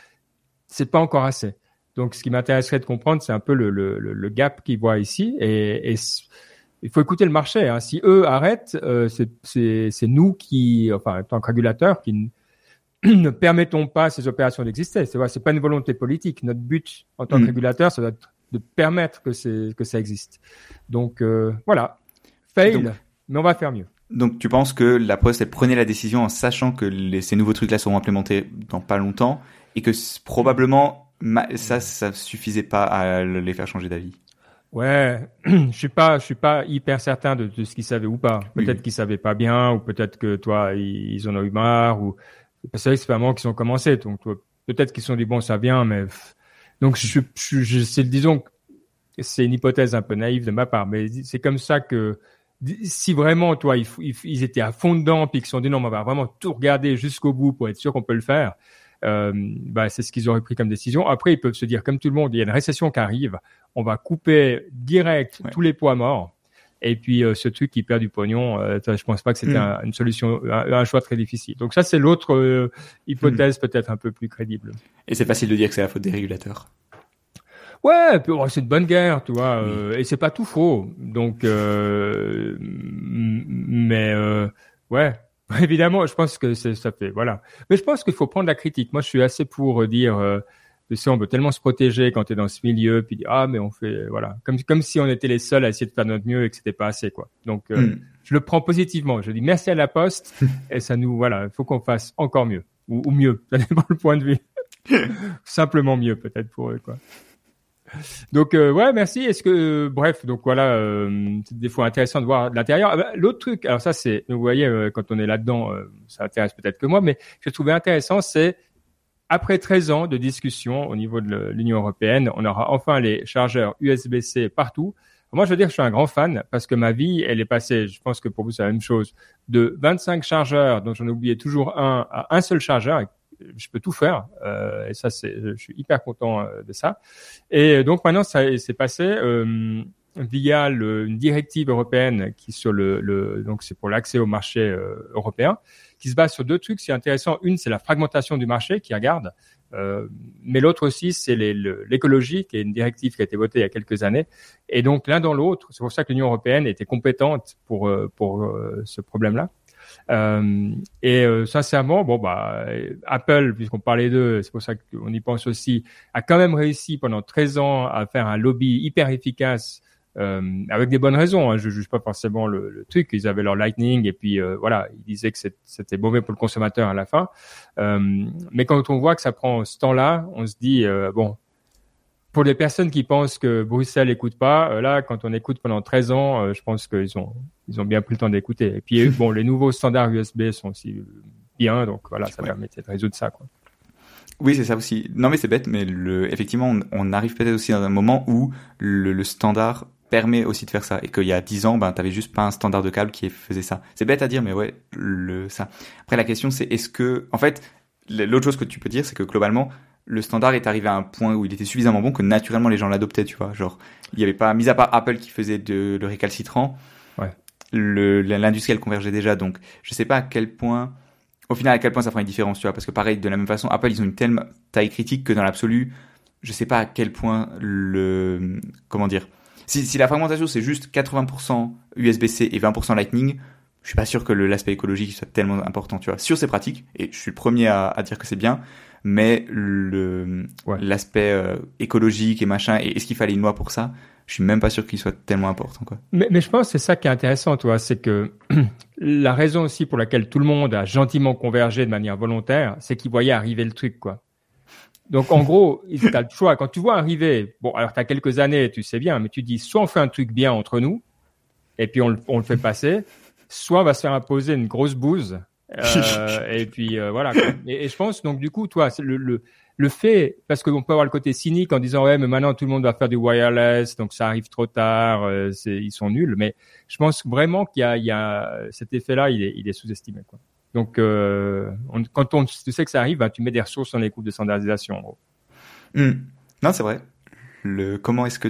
A: c'est pas encore assez. Donc, ce qui m'intéresserait de comprendre, c'est un peu le gap qu'ils voient ici. Et, et il faut écouter le marché. Hein. Si eux arrêtent, euh, c'est nous qui, enfin, en tant que régulateurs, qui ne permettons pas ces opérations d'exister. C'est c'est pas une volonté politique. Notre but en tant que mmh. régulateur, ça doit être de permettre que c'est que ça existe. Donc euh, voilà, fail, Donc, mais on va faire mieux.
B: Donc tu penses que la Poste elle prenait la décision en sachant que les, ces nouveaux trucs là seront implémentés dans pas longtemps et que probablement ça ça suffisait pas à les faire changer d'avis?
A: Ouais, je suis pas, je suis pas hyper certain de, de ce qu'ils savaient ou pas. Peut-être oui. qu'ils savaient pas bien, ou peut-être que toi ils, en ont eu marre, ou c'est vrai que c'est pas moi qui ont commencé, donc peut-être qu'ils sont dit bon ça vient, mais donc je, je, je c'est disons c'est une hypothèse un peu naïve de ma part, mais c'est comme ça que si vraiment toi ils, ils, étaient à fond dedans puis qu'ils se sont dit non on va vraiment tout regarder jusqu'au bout pour être sûr qu'on peut le faire, euh, bah, c'est ce qu'ils auraient pris comme décision. Après, ils peuvent se dire, comme tout le monde, il y a une récession qui arrive, on va couper direct ouais. tous les poids morts. Et puis euh, ce truc qui perd du pognon, euh, je pense pas que c'était mm. un, une solution, un, un, choix très difficile. Donc ça, c'est l'autre euh, hypothèse mm. peut-être un peu plus crédible.
B: Et c'est facile de dire que c'est la faute des régulateurs.
A: Ouais, oh, c'est une bonne guerre, tu vois, euh, et c'est pas tout faux. Donc, mais ouais, évidemment, je pense que ça fait voilà. Mais je pense qu'il faut prendre la critique. Moi, je suis assez pour dire, euh, tu sais, on veut tellement se protéger quand tu es dans ce milieu, puis dire ah mais on fait voilà, comme comme si on était les seuls à essayer de faire notre mieux et que c'était pas assez quoi. Donc, euh, mm. je le prends positivement. Je dis merci à la Poste et ça nous voilà, il faut qu'on fasse encore mieux ou, ou mieux, ça dépend le point de vue. Simplement mieux peut-être pour eux quoi. Donc euh, ouais, merci. Est-ce que euh, bref, donc voilà, euh, c'est des fois intéressant de voir l'intérieur. Ah bah, l'autre truc, alors ça c'est, vous voyez, euh, quand on est là-dedans, euh, ça intéresse peut-être que moi, mais ce que je trouvais intéressant, c'est après 13 ans de discussion au niveau de l'Union européenne, on aura enfin les chargeurs USB-C partout. Moi, je veux dire, je suis un grand fan parce que ma vie, elle est passée, je pense que pour vous, c'est la même chose, de 25 chargeurs, dont j'en ai oublié toujours un, à un seul chargeur, je peux tout faire. Euh, et ça, c'est, je suis hyper content euh, de ça. Et donc maintenant, ça s'est passé euh, via le, une directive européenne qui sur le, le donc c'est pour l'accès au marché euh, européen, qui se base sur deux trucs. C'est intéressant. Une, c'est la fragmentation du marché qui regarde. Euh, mais l'autre aussi, c'est l'écologie, qui est une directive qui a été votée il y a quelques années. Et donc l'un dans l'autre, c'est pour ça que l'Union européenne était compétente pour pour ce problème-là. Euh, et euh, sincèrement, bon bah Apple, puisqu'on parlait d'eux, c'est pour ça qu'on y pense aussi, a quand même réussi pendant 13 ans à faire un lobby hyper efficace. Euh, avec des bonnes raisons. Hein. Je juge pas forcément le, truc. Ils avaient leur Lightning et puis voilà, ils disaient que c'était mauvais pour le consommateur à la fin. Mais quand on voit que ça prend ce temps-là, on se dit bon, pour les personnes qui pensent que Bruxelles n'écoute pas, euh, là, quand on écoute pendant 13 ans, euh, je pense qu'ils ont, ils ont bien pris le temps d'écouter. Et puis, bon, les nouveaux standards USB sont aussi bien, donc voilà, ça ouais. permettait de résoudre ça, quoi.
B: Oui, c'est ça aussi. Non, mais c'est bête, mais le, effectivement, on, on arrive peut-être aussi dans un moment où le, le, standard permet aussi de faire ça. Et qu'il y a 10 ans, ben, t'avais juste pas un standard de câble qui faisait ça. C'est bête à dire, mais ouais, le, ça. Après, la question, c'est est-ce que, en fait, l'autre chose que tu peux dire, c'est que globalement, le standard est arrivé à un point où il était suffisamment bon que naturellement les gens l'adoptaient, tu vois. Genre, il y avait pas, mis à part Apple qui faisait de, le récalcitrant,
A: ouais.
B: l'industriel convergeait déjà. Donc, je sais pas à quel point, au final, à quel point ça fera une différence, tu vois. Parce que pareil, de la même façon, Apple, ils ont une telle taille critique que dans l'absolu, je sais pas à quel point le, comment dire, si, si la fragmentation c'est juste 80% USB-C et 20% Lightning, je suis pas sûr que l'aspect écologique soit tellement important, tu vois. Sur ces pratiques, et je suis le premier à, à dire que c'est bien, mais le ouais. l'aspect euh, écologique et machin, et est-ce qu'il fallait une loi pour ça? Je suis même pas sûr qu'il soit tellement important, quoi.
A: Mais, mais je pense que c'est ça qui est intéressant, toi, c'est que la raison aussi pour laquelle tout le monde a gentiment convergé de manière volontaire, c'est qu'il voyait arriver le truc, quoi. Donc en gros, tu as le choix. Quand tu vois arriver, bon, alors tu as quelques années, tu sais bien, mais tu dis soit on fait un truc bien entre nous, et puis on le fait passer, soit on va se faire imposer une grosse bouse. Euh, et puis euh, voilà. Et, je pense donc du coup, toi, le, le, le fait, parce qu'on peut avoir le côté cynique en disant ouais, mais maintenant tout le monde va faire du wireless, donc ça arrive trop tard, euh, ils sont nuls. Mais je pense vraiment qu'il y y a cet effet-là, il est, il est sous-estimé. Donc on- quand on, tu sais que ça arrive, ben, tu mets des ressources dans les groupes de standardisation. en gros.
B: Hmm. Non, c'est vrai. Le comment est-ce que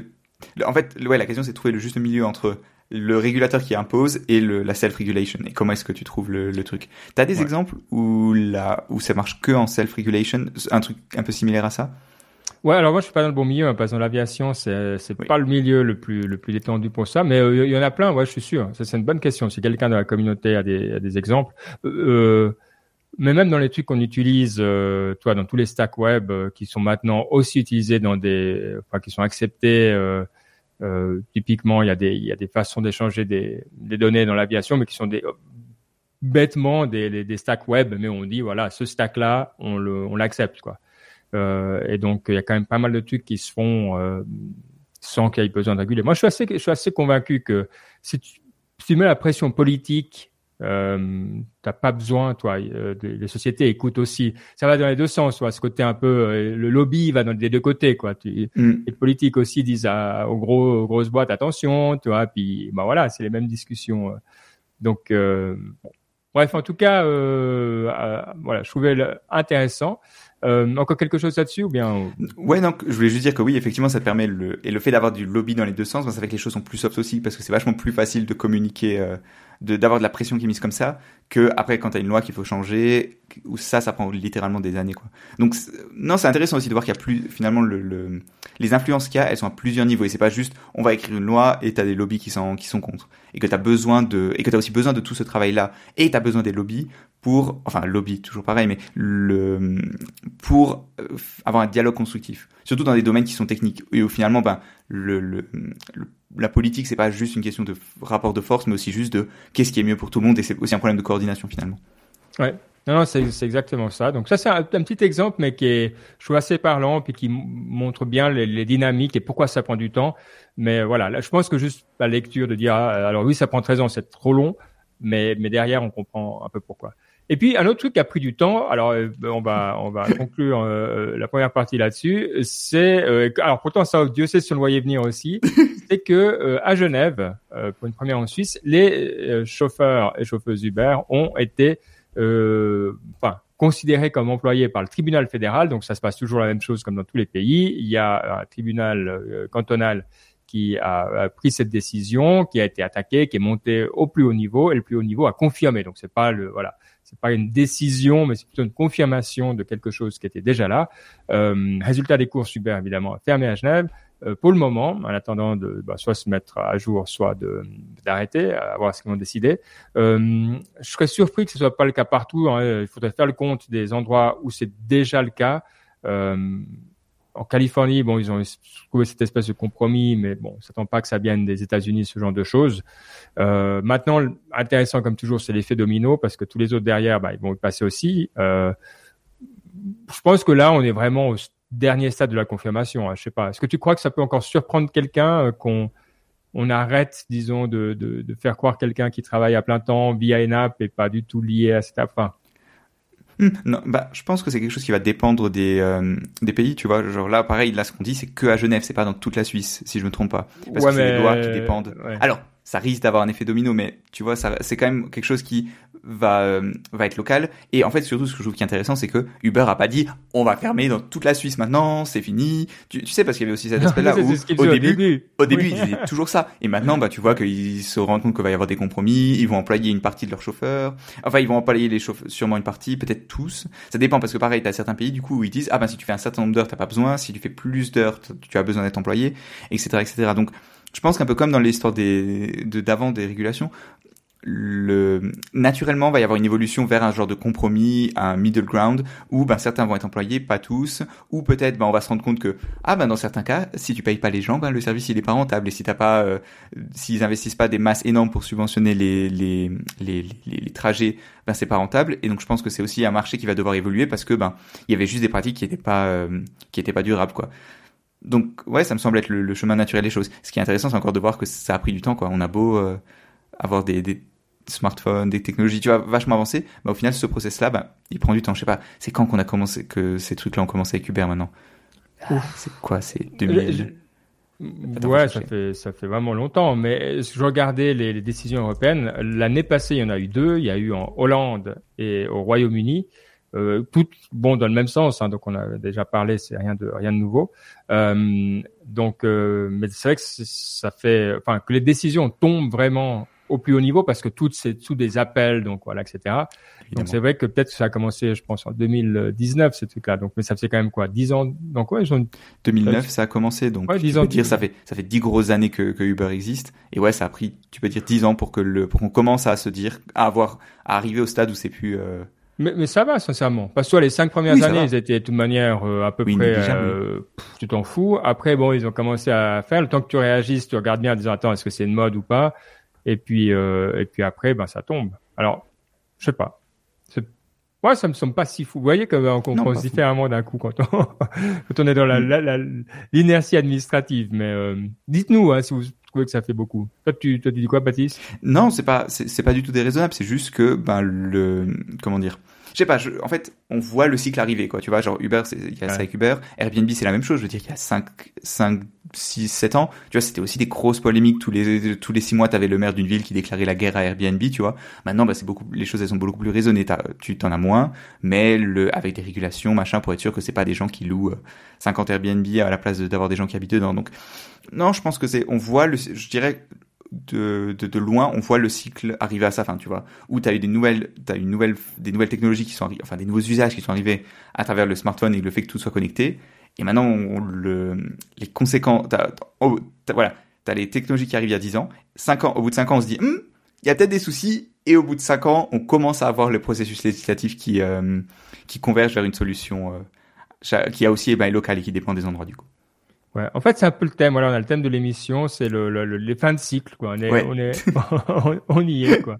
B: en fait, ouais, la question c'est de trouver le juste milieu entre le régulateur qui impose et le, la self-regulation. Et comment est-ce que tu trouves le, le truc? T'as des
A: Ouais.
B: exemples où la où ça marche que en self-regulation, un truc un peu similaire à ça?
A: Ouais, alors moi je suis pas dans le bon milieu, hein, parce que dans l'aviation c'est c'est
B: Oui.
A: pas le milieu le plus le plus détendu pour ça, mais euh, il y en a plein. Ouais, je suis sûr. Ça c'est une bonne question. Si quelqu'un dans la communauté a des a des exemples, euh, mais même dans les trucs qu'on utilise, euh, toi, dans tous les stacks web euh, qui sont maintenant aussi utilisés dans des, enfin qui sont acceptés. Euh, euh, typiquement, il y a des il y a des façons d'échanger des des données dans l'aviation, mais qui sont des bêtement des, des, stacks web, mais on dit voilà, ce stack là, on le on l'accepte quoi. Euh, et donc, il y a quand même pas mal de trucs qui se font euh, sans qu'il y ait besoin de. Moi, je suis assez, je suis assez convaincu que si tu, si tu mets la pression politique, euh, t'as pas besoin, toi. euh, les sociétés écoutent aussi. Ça va dans les deux sens, toi. Ce côté un peu, euh, le lobby va dans les deux côtés, quoi. Tu,
B: Hmm.
A: les politiques aussi disent à, aux gros, aux grosses boîtes attention, tu vois. Puis, bah voilà, c'est les mêmes discussions. euh. Donc, bon. bref, en tout cas, voilà, je trouvais le- intéressant. Euh, encore quelque chose là-dessus ou bien
B: Ouais, donc je voulais juste dire que oui, effectivement, ça permet le et le fait d'avoir du lobby dans les deux sens, ben, ça fait que les choses sont plus soft aussi parce que c'est vachement plus facile de communiquer, euh, de d'avoir de la pression qui est mise comme ça que après quand t'as une loi qu'il faut changer ou ça, ça prend littéralement des années. Donc non, c'est intéressant aussi de voir qu'il y a plus finalement le, le- les influences qu'il y a, elles sont à plusieurs niveaux et c'est pas juste on va écrire une loi et t'as des lobbies qui sont qui sont contre et que t'as besoin de et que t'as aussi besoin de tout ce travail là et t'as besoin des lobbies pour enfin lobby toujours pareil mais le pour euh, avoir un dialogue constructif surtout dans des domaines qui sont techniques et où finalement ben le, la politique c'est pas juste une question de rapport de force mais aussi juste de qu'est-ce qui est mieux pour tout le monde et c'est aussi un problème de coordination finalement
A: Ouais. Non, non, c'est c'est exactement ça. Donc ça, c'est un, petit exemple, mais qui est, je trouve, assez parlant, puis qui montre bien les, dynamiques et pourquoi ça prend du temps. Mais voilà, là, je pense que juste la lecture de dire, ah, alors oui, ça prend 13 ans, c'est trop long, mais, mais derrière, on comprend un peu pourquoi. Et puis un autre truc qui a pris du temps, alors euh, on va on va conclure euh, la première partie là-dessus, c'est euh, alors pourtant ça Dieu sait si on le voyait venir aussi, c'est que euh, à Genève, euh, pour une première en Suisse, les euh, chauffeurs et chauffeuses Uber ont été euh, enfin considérés comme employés par le tribunal fédéral, donc ça se passe toujours la même chose comme dans tous les pays. Il y a un tribunal euh, cantonal qui a, pris cette décision, qui a été attaqué, qui est monté au plus haut niveau, et le plus haut niveau a confirmé. Donc c'est pas le voilà, c'est pas une décision, mais c'est plutôt une confirmation de quelque chose qui était déjà là. Euh, résultat des courses Uber évidemment fermé à Genève. Euh, pour le moment, en attendant de bah, soit se mettre à jour, soit de d'arrêter, à voir ce qu'ils vont décider. Euh, je serais surpris que ce soit pas le cas partout. hein. Il faudrait faire le compte des endroits où c'est déjà le cas. En Californie, bon, ils ont trouvé cette espèce de compromis, mais bon, on s'attend pas que ça vienne des États-Unis, ce genre de choses. Euh, maintenant, intéressant comme toujours, c'est l'effet domino, parce que tous les autres derrière, bah, ils vont y passer aussi. Euh, je pense que là, on est vraiment au dernier stade de la confirmation. hein. Sais pas. Est-ce que tu crois que ça peut encore surprendre quelqu'un euh, qu'on on arrête, disons, de, faire croire quelqu'un qui travaille à plein temps via une app et pas du tout lié à cette app.
B: Hmm, non, bah, je pense que c'est quelque chose qui va dépendre des, euh, des pays, tu vois. Genre là, pareil, là, ce qu'on dit, c'est que à Genève, c'est pas dans toute la Suisse, si je me trompe pas. Parce
A: ouais,
B: que c'est
A: mais-
B: des lois qui dépendent.
A: ouais.
B: Alors, ça risque d'avoir un effet domino, mais tu vois, c'est quand même quelque chose qui va, euh, va être local. Et en fait, surtout, ce que je trouve qui est intéressant, c'est que Uber a pas dit, on va fermer dans toute la Suisse maintenant, c'est fini. Tu, tu sais, parce qu'il y avait aussi cet aspect-là
A: C'est
B: où,
A: ce qu'ils
B: au début, au début,
A: Oui.
B: ils disaient toujours ça. Et maintenant, bah, tu vois qu'ils se rendent compte qu'il va y avoir des compromis, ils vont employer une partie de leurs chauffeurs. Enfin, ils vont employer les chauffeurs, sûrement une partie, peut-être tous. Ça dépend parce que pareil, t'as certains pays, du coup, où ils disent, ah ben, si tu fais un certain nombre d'heures, t'as pas besoin. Si tu fais plus d'heures, tu as besoin d'être employé, etc., etc. Donc, je pense qu'un peu comme dans l'histoire des, de, d'avant des régulations, le naturellement va y avoir une évolution vers un genre de compromis, un middle ground où ben certains vont être employés, pas tous, ou peut-être ben on va se rendre compte que ah ben dans certains cas, si tu payes pas les gens, ben le service il est pas rentable et si t'as pas, euh, s'ils investissent pas des masses énormes pour subventionner les les les, les, les trajets, ben c'est pas rentable et donc je pense que c'est aussi un marché qui va devoir évoluer parce que ben il y avait juste des pratiques qui étaient pas euh, qui étaient pas durables quoi. Donc ouais, ça me semble être le, chemin naturel des choses. Ce qui est intéressant, c'est encore de voir que ça a pris du temps quoi. On a beau euh, avoir des, des smartphones, des technologies, tu vois, vachement avancées, bah, au final, ce process-là, bah, il prend du temps. Je sais pas, c'est quand qu'on a commencé, que ces trucs-là ont commencé avec Uber maintenant? C'est quoi C'est 2000
A: Ouais, ça fait, ça fait vraiment longtemps. Mais je regardais les, les décisions européennes. L'année passée, il y en a eu deux. Il y a eu en Hollande et au Royaume-Uni. Euh, toutes bon dans le même sens, hein, donc on a déjà parlé, c'est rien de rien de nouveau. Euh, donc, euh, mais c'est vrai que ça fait, enfin que les décisions tombent vraiment au plus haut niveau parce que tout c'est sous des appels, donc voilà, etc. Donc c'est vrai que peut-être que ça a commencé, je pense, en 2019 ce truc-là. Donc mais ça fait quand même quoi, 10 ans? Donc ouais,
B: 2009 ça a commencé. Donc ouais, 10 ans. dire ça fait ça fait 10 grosses années que, que Uber existe. Et ouais, ça a pris, tu peux dire 10 ans pour que le pour qu'on commence à se dire à avoir à arriver au stade où c'est plus euh...
A: Mais, mais, ça va, sincèrement. Parce que les cinq premières années, ils étaient de toute manière euh, à peu près, euh, tu t'en fous. Après, bon, ils ont commencé à faire. Le temps que tu réagisses, tu regardes bien en disant, attends, est-ce que c'est une mode ou pas? Et puis euh, et puis après ben ça tombe. Alors je sais pas. Moi, ça me semble pas si fou. Vous voyez qu'on qu pense différemment d'un coup quand on, quand on est dans l'inertie la, administrative. Mais dites-nous hein, si vous trouvez que ça fait beaucoup. Toi, tu, toi, tu dis quoi, Baptiste?
B: Non, c'est pas, c'est pas du tout déraisonnable. C'est juste que, ben, le, comment dire je sais pas, je, en fait, on voit le cycle arriver, quoi. Tu vois, genre Uber, il y a ça avec Uber, Airbnb, c'est la même chose. Je veux dire, il y a 5, 5, 6, 7 ans, tu vois, c'était aussi des grosses polémiques. Tous les, tous les 6 mois, t'avais le maire d'une ville qui déclarait la guerre à Airbnb, tu vois. Maintenant, bah, c'est beaucoup, les choses, elles sont beaucoup plus raisonnées. tu t'en as moins, mais le, avec des régulations, machin, pour être sûr que c'est pas des gens qui louent 50 euh, Airbnb à la place d'avoir des gens qui habitent dedans. Donc, non, je pense que c'est, on voit le, je dirais, de, loin, on voit le cycle arriver à sa fin, tu vois. Où tu as eu des nouvelles, as une nouvelle, des nouvelles technologies qui sont arrivées, enfin des nouveaux usages qui sont arrivés à travers le smartphone et le fait que tout soit connecté. Et maintenant, les conséquences, oh, voilà, t'as les technologies qui arrivent il y a 10 ans. 5 ans, au bout de 5 ans, on se dit, hum, il y a peut-être des soucis. Et au bout de 5 ans, on commence à avoir le processus législatif qui, euh, converge vers une solution euh, qui a aussi eh ben, local et qui dépend des endroits du coup.
A: Ouais, en fait, c'est un peu le thème. Voilà, on a le thème de l'émission, c'est le, le, les fins de cycle, quoi. On est, on est, on y est, quoi.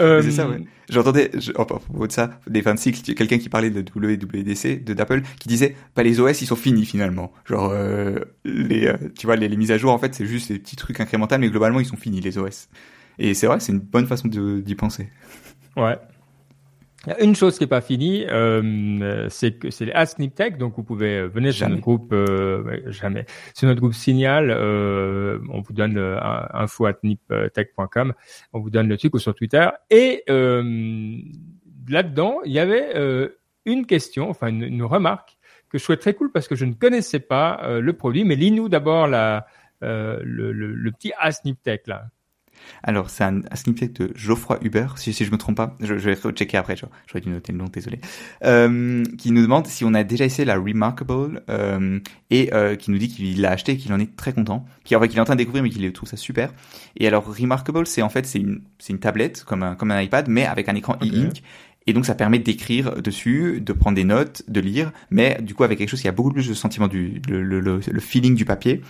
B: Euh, c'est ça, ouais. J'entendais, je, oh, propos de ça, des fins de cycle, quelqu'un qui parlait de WWDC, de d'Apple, qui disait, bah les OS, ils sont finis finalement. Genre, euh, les, euh, tu vois, les, les, mises à jour, en fait, c'est juste des petits trucs incrémentaux, mais globalement, ils sont finis les OS. Et c'est vrai, c'est une bonne façon d'y penser.
A: Ouais. Une chose qui n'est pas finie, euh, c'est que c'est les Ask Tech. Donc vous pouvez euh, venir sur notre groupe, euh, jamais, sur notre groupe Signal. Euh, on vous donne euh, info at niptech.com. On vous donne le truc ou sur Twitter. Et euh, là-dedans, il y avait une question, enfin une, une, remarque que je trouvais très cool parce que je ne connaissais pas le produit. Mais lis-nous d'abord la le, le, le, petit Ask Tech là.
B: Alors, c'est un, snippet de Geoffroy Huber, si, si je me trompe pas. Je, je vais checker après, j'aurais dû noter le nom, désolé. Euh, qui nous demande si on a déjà essayé la Remarkable euh, et euh, qui nous dit qu'il l'a acheté et qu'il en est très content. Qui, en fait, qu'il est en train de découvrir mais qu'il trouve ça super. Et alors, Remarkable, c'est en fait, c'est une, une tablette comme un, comme un iPad, mais avec un écran e-ink. Et donc ça permet d'écrire dessus, de prendre des notes, de lire, mais du coup avec quelque chose qui a beaucoup plus de sentiment du le, le, le feeling du papier.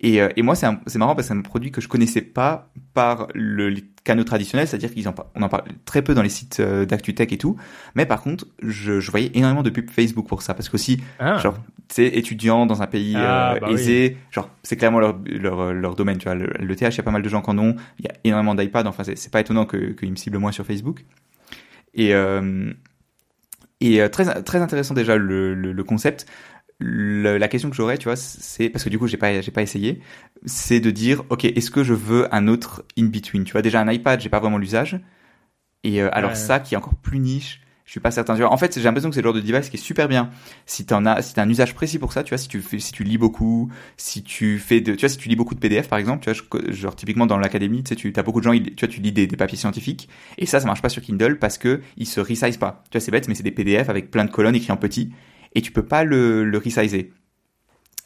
B: Et, euh, et moi, c'est marrant parce que c'est un produit que je connaissais pas par le, les canaux traditionnels, c'est-à-dire qu'ils en on en parle très peu dans les sites euh, d'ActuTech et tout. Mais par contre, je, je voyais énormément de pubs Facebook pour ça parce qu'aussi, ah. genre, tu étudiant dans un pays ah, euh, bah aisé, genre, c'est clairement leur, leur, leur domaine, tu vois. Le, TH, il y a pas mal de gens qui en ont. Il y a énormément d'iPad. Enfin, c'est pas étonnant qu'ils me ciblent moins sur Facebook. Et euh, et très très intéressant déjà le, le, le concept. La question que j'aurais, tu vois, c'est parce que du coup j'ai pas j'ai pas essayé, c'est de dire ok est-ce que je veux un autre in between, tu vois déjà un iPad j'ai pas vraiment l'usage. Et euh, alors ça qui est encore plus niche, je suis pas certain. En fait j'ai l'impression que c'est le genre de device qui est super bien si t'en as si t'as un usage précis pour ça, tu vois si tu fais si tu lis beaucoup, si tu fais de tu vois si tu lis beaucoup de PDF par exemple, tu vois genre typiquement dans l'académie tu sais tu as beaucoup de gens tu vois tu lis des, papiers scientifiques et ça ça marche pas sur Kindle parce que il se resize pas. Tu vois c'est bête mais c'est des PDF avec plein de colonnes écrites en petit et tu peux pas le, le resizer.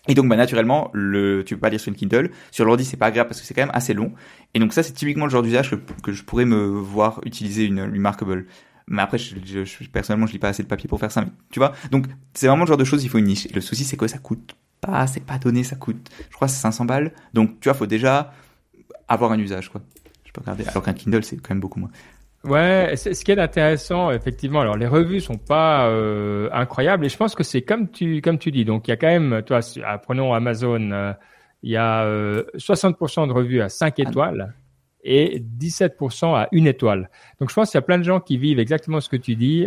B: Et donc, bah, naturellement, le, tu peux pas lire sur une Kindle. Sur l'ordi, c'est pas agréable parce que c'est quand même assez long. Et donc, ça, c'est typiquement le genre d'usage que, que je pourrais me voir utiliser une Remarkable. Mais après, je, je, personnellement, je lis pas assez de papier pour faire ça. Mais, tu vois Donc, c'est vraiment le genre de choses, il faut une niche. Et le souci, c'est que ça coûte pas, c'est pas donné, ça coûte, je crois, c'est 500 balles. Donc, tu vois, faut déjà avoir un usage, quoi. Je peux regarder. Alors qu'un Kindle, c'est quand même beaucoup moins.
A: Ouais, ce qui est intéressant, effectivement. Alors les revues sont pas euh, incroyables et je pense que c'est comme tu comme tu dis. Donc il y a quand même, toi, prenons Amazon, euh, il y a 60% euh, de revues à 5 ah étoiles et 17% à une étoile. Donc je pense qu'il y a plein de gens qui vivent exactement ce que tu dis.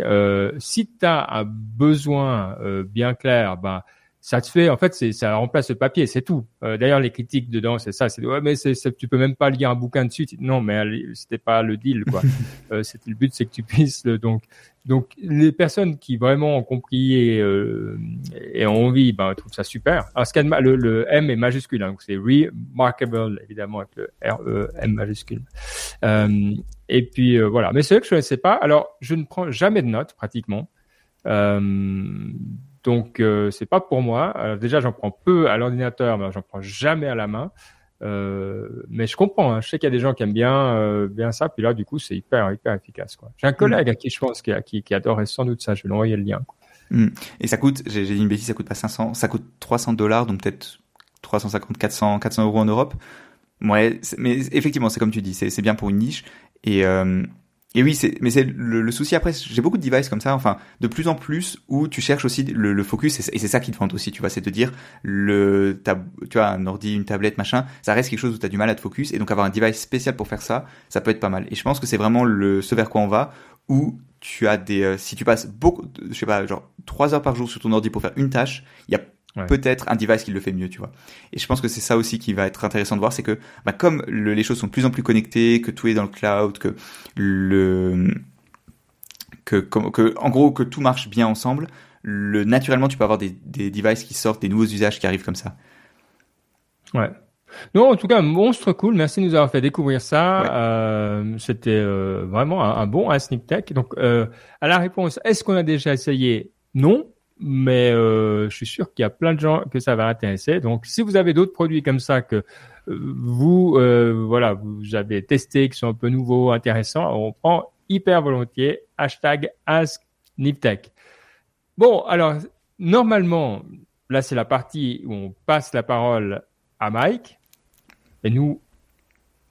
A: si tu as un besoin bien clair, ben ça te fait, en fait, c'est, ça remplace le papier, c'est tout. Euh, d'ailleurs, les critiques dedans, c'est ça, c'est ouais, mais c'est, tu peux même pas lire un bouquin dessus. Non, mais c'était pas le deal, quoi. euh, c'était le but, c'est que tu puisses. donc, donc les personnes qui vraiment ont compris et, euh, et ont envie, ben, trouvent ça super. Alors, ce le, le M est majuscule, hein, donc c'est remarkable, évidemment, avec le R E M majuscule. Euh, et puis euh, voilà. Mais c'est vrai que je ne sais pas. Alors, je ne prends jamais de notes, pratiquement. Euh, donc euh, c'est pas pour moi. Déjà j'en prends peu à l'ordinateur, mais j'en prends jamais à la main. Euh, mais je comprends. Hein. Je sais qu'il y a des gens qui aiment bien euh, bien ça. Puis là du coup c'est hyper hyper efficace. J'ai un collègue à qui je pense qui, qui, qui adorait sans doute ça. Je vais lui envoyer le lien. Quoi.
B: Mm. Et ça coûte, j'ai dit une bêtise, ça coûte pas 500, ça coûte 300 dollars, donc peut-être 350, 400, 400 euros en Europe. Ouais, mais effectivement, c'est comme tu dis, c'est bien pour une niche. Et, euh, et oui, mais c'est le, souci après. J'ai beaucoup de devices comme ça, enfin, de plus en plus où tu cherches aussi le, le focus et c'est ça qui te vante aussi, tu vois, c'est de dire le, tu vois, un ordi, une tablette, machin, ça reste quelque chose où tu as du mal à te focus et donc avoir un device spécial pour faire ça, ça peut être pas mal. Et je pense que c'est vraiment le, ce vers quoi on va où tu as des, euh, si tu passes beaucoup, je sais pas, genre trois heures par jour sur ton ordi pour faire une tâche, il y a peut-être un device qui le fait mieux, tu vois. Et je pense que c'est ça aussi qui va être intéressant de voir, c'est que bah, comme les choses sont de plus en plus connectées, que tout est dans le cloud, que le que, que en gros que tout marche bien ensemble, le naturellement tu peux avoir des, des devices qui sortent, des nouveaux usages qui arrivent comme ça.
A: Ouais. Non, en tout cas, monstre cool. Merci de nous avoir fait découvrir ça. Euh, C'était euh, vraiment un, bon un sneak tech. Donc, euh, à la réponse, est-ce qu'on a déjà essayé? Non mais euh, je suis sûr qu'il y a plein de gens que ça va intéresser. Donc, si vous avez d'autres produits comme ça que euh, vous, euh, voilà, vous avez testé, qui sont un peu nouveaux, intéressants, on prend hyper volontiers. Hashtag AskNipTech. Bon, alors normalement, là c'est la partie où on passe la parole à Mike, et nous,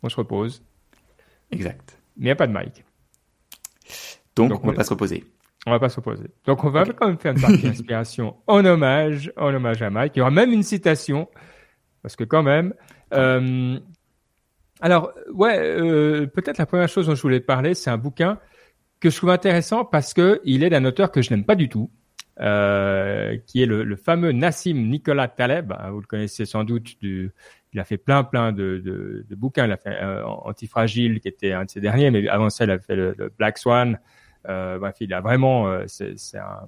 A: on se repose.
B: Exact.
A: Mais il n'y a pas de Mike.
B: Donc, on va pas se reposer.
A: On va pas s'opposer. Donc, on va quand même faire une partie d'inspiration en hommage, en hommage à Mike. Il y aura même une citation, parce que quand même. Euh, alors, ouais, euh, peut-être la première chose dont je voulais parler, c'est un bouquin que je trouve intéressant parce que il est d'un auteur que je n'aime pas du tout, euh, qui est le, le, fameux Nassim Nicolas Taleb. Vous le connaissez sans doute. Du, il a fait plein, plein de, de, de bouquins. Il a fait euh, Antifragile, qui était un de ses derniers, mais avant ça, il a fait le Black Swan. Euh, bref, il a vraiment, euh, c'est un,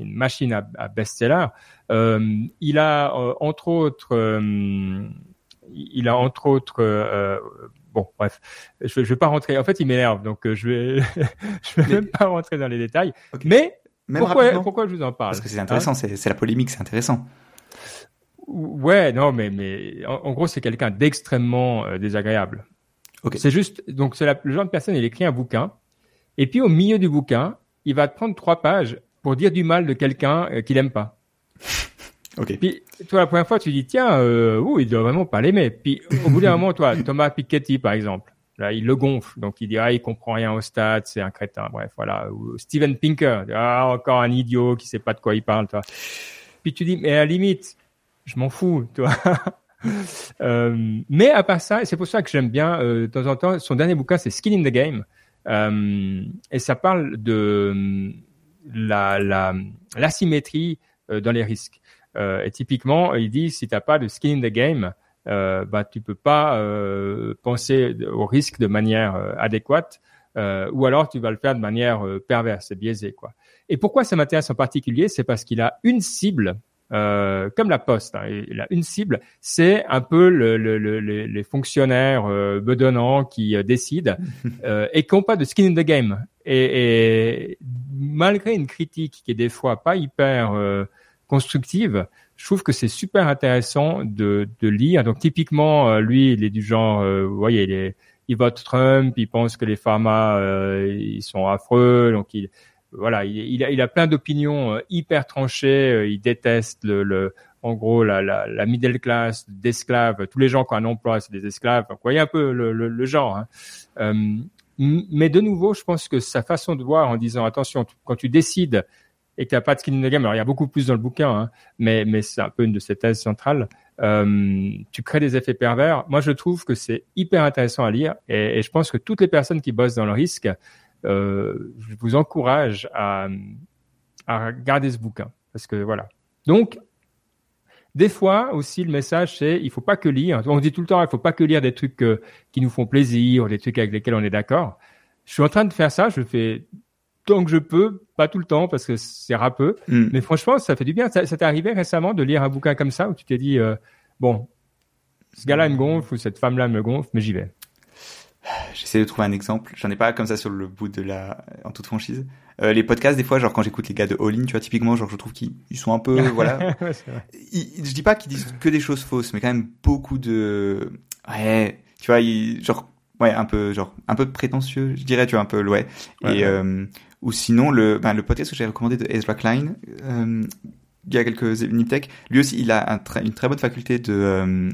A: une machine à, à best-seller. Euh, il a entre autres, il a entre autres bon, bref, je, je vais pas rentrer. En fait, il m'énerve, donc je vais, je vais même pas rentrer dans les détails. Mais pourquoi, pourquoi je vous en parle?
B: Parce que c'est intéressant, hein? c'est la polémique, c'est intéressant.
A: Ouais, non, mais mais en, gros, c'est quelqu'un d'extrêmement désagréable. Okay. C'est juste, donc c'est le genre de personne, il écrit un bouquin, et puis au milieu du bouquin, il va te prendre trois pages pour dire du mal de quelqu'un euh, qu'il aime pas.
B: Ok.
A: Puis toi la première fois tu dis tiens, euh, oh, il doit vraiment pas l'aimer. Puis au bout d'un moment toi, Thomas Piketty par exemple, là il le gonfle, donc il dit ah il comprend rien au stade, c'est un crétin. Bref voilà. Ou Steven Pinker, ah encore un idiot qui sait pas de quoi il parle toi. Puis tu dis mais à la limite, je m'en fous, toi. euh, mais à part ça, et c'est pour ça que j'aime bien euh, de temps en temps, son dernier bouquin c'est Skin in the Game. Euh, et ça parle de euh, la, la, l'asymétrie euh, dans les risques. et typiquement, il dit si t'as pas de skin in the game, euh, bah tu peux pas euh, penser au risque de manière adéquate, euh, ou alors tu vas le faire de manière perverse et biaisée quoi. Et pourquoi ça m'intéresse en particulier, c'est parce qu'il a une cible euh, comme la Poste. Hein, il a une cible, c'est un peu le, le, le, les fonctionnaires euh, bedonnants qui euh, décident euh, et qui n'ont pas de skin in the game. Et, et, malgré une critique qui est des fois pas hyper constructive, je trouve que c'est super intéressant de, de lire. Donc typiquement, euh, lui, il est du genre, euh, vous voyez, il, est, il vote Trump, il pense que les pharma euh, ils sont affreux, donc il voilà, il, a, plein d'opinions hyper tranchées. il déteste le, en gros la, la, la middle class d'esclaves. Tous les gens qui ont un emploi, c'est des esclaves. Vous voyez un peu le, genre. Hein. mais de nouveau, je pense que sa façon de voir en disant attention, quand tu décides et que tu n'as pas de skin in the game. Alors, il y a beaucoup plus dans le bouquin, hein, mais, mais c'est un peu une de ses thèses centrales. Euh, tu crées des effets pervers. Moi, je trouve que c'est hyper intéressant à lire et, et, je pense que toutes les personnes qui bossent dans le risque, euh, je vous encourage à, à regarder ce bouquin parce que voilà. Donc, des fois aussi, le message c'est il faut pas que lire. On dit tout le temps il faut pas que lire des trucs euh, qui nous font plaisir, des trucs avec lesquels on est d'accord. Je suis en train de faire ça. Je fais tant que je peux, pas tout le temps parce que c'est râpeux. Mm. Mais franchement, ça fait du bien. Ça, t'est arrivé récemment de lire un bouquin comme ça où tu t'es dit, euh, bon, ce gars-là me gonfle ou cette femme-là me gonfle, mais j'y vais.
B: J'essaie de trouver un exemple. J'en ai pas comme ça sur le bout de la, en toute franchise. Euh, les podcasts, des fois, genre quand j'écoute les gars de All In, tu vois, typiquement, genre je trouve qu'ils sont un peu, voilà. je dis pas qu'ils disent que des choses fausses, mais quand même beaucoup de, ouais, tu vois, genre, ouais, un peu, genre, un peu prétentieux, je dirais, tu vois, un peu, ouais. et, Euh, ou sinon, le, ben, le podcast que j'ai recommandé de Ezra Klein, euh, il y a quelques Niptech, lui aussi, il a un une très bonne faculté de euh,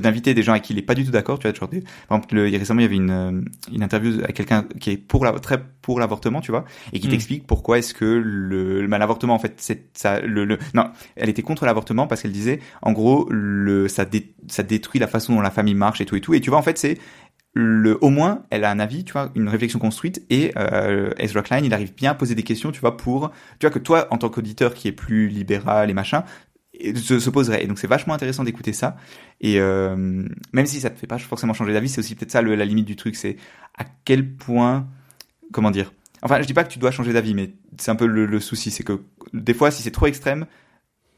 B: d'inviter des gens avec qui il est pas du tout d'accord. Tu vois, genre par exemple, le, récemment, il y avait une, euh, une interview avec quelqu'un qui est pour la, très pour l'avortement, tu vois, et qui mm. t'explique pourquoi est-ce que le, ben, l'avortement, en fait, c'est ça, le, le, non, elle était contre l'avortement parce qu'elle disait, en gros, le, ça, dé, ça détruit la façon dont la famille marche et tout et tout. Et tu vois, en fait, c'est le, au moins, elle a un avis, tu vois, une réflexion construite, et euh, Ezra Klein, il arrive bien à poser des questions, tu vois, pour, tu vois, que toi, en tant qu'auditeur qui est plus libéral et machin, se, se poserait. Et donc c'est vachement intéressant d'écouter ça. Et euh, même si ça te fait pas forcément changer d'avis, c'est aussi peut-être ça le, la limite du truc, c'est à quel point, comment dire? Enfin, je dis pas que tu dois changer d'avis, mais c'est un peu le, le souci, c'est que des fois, si c'est trop extrême,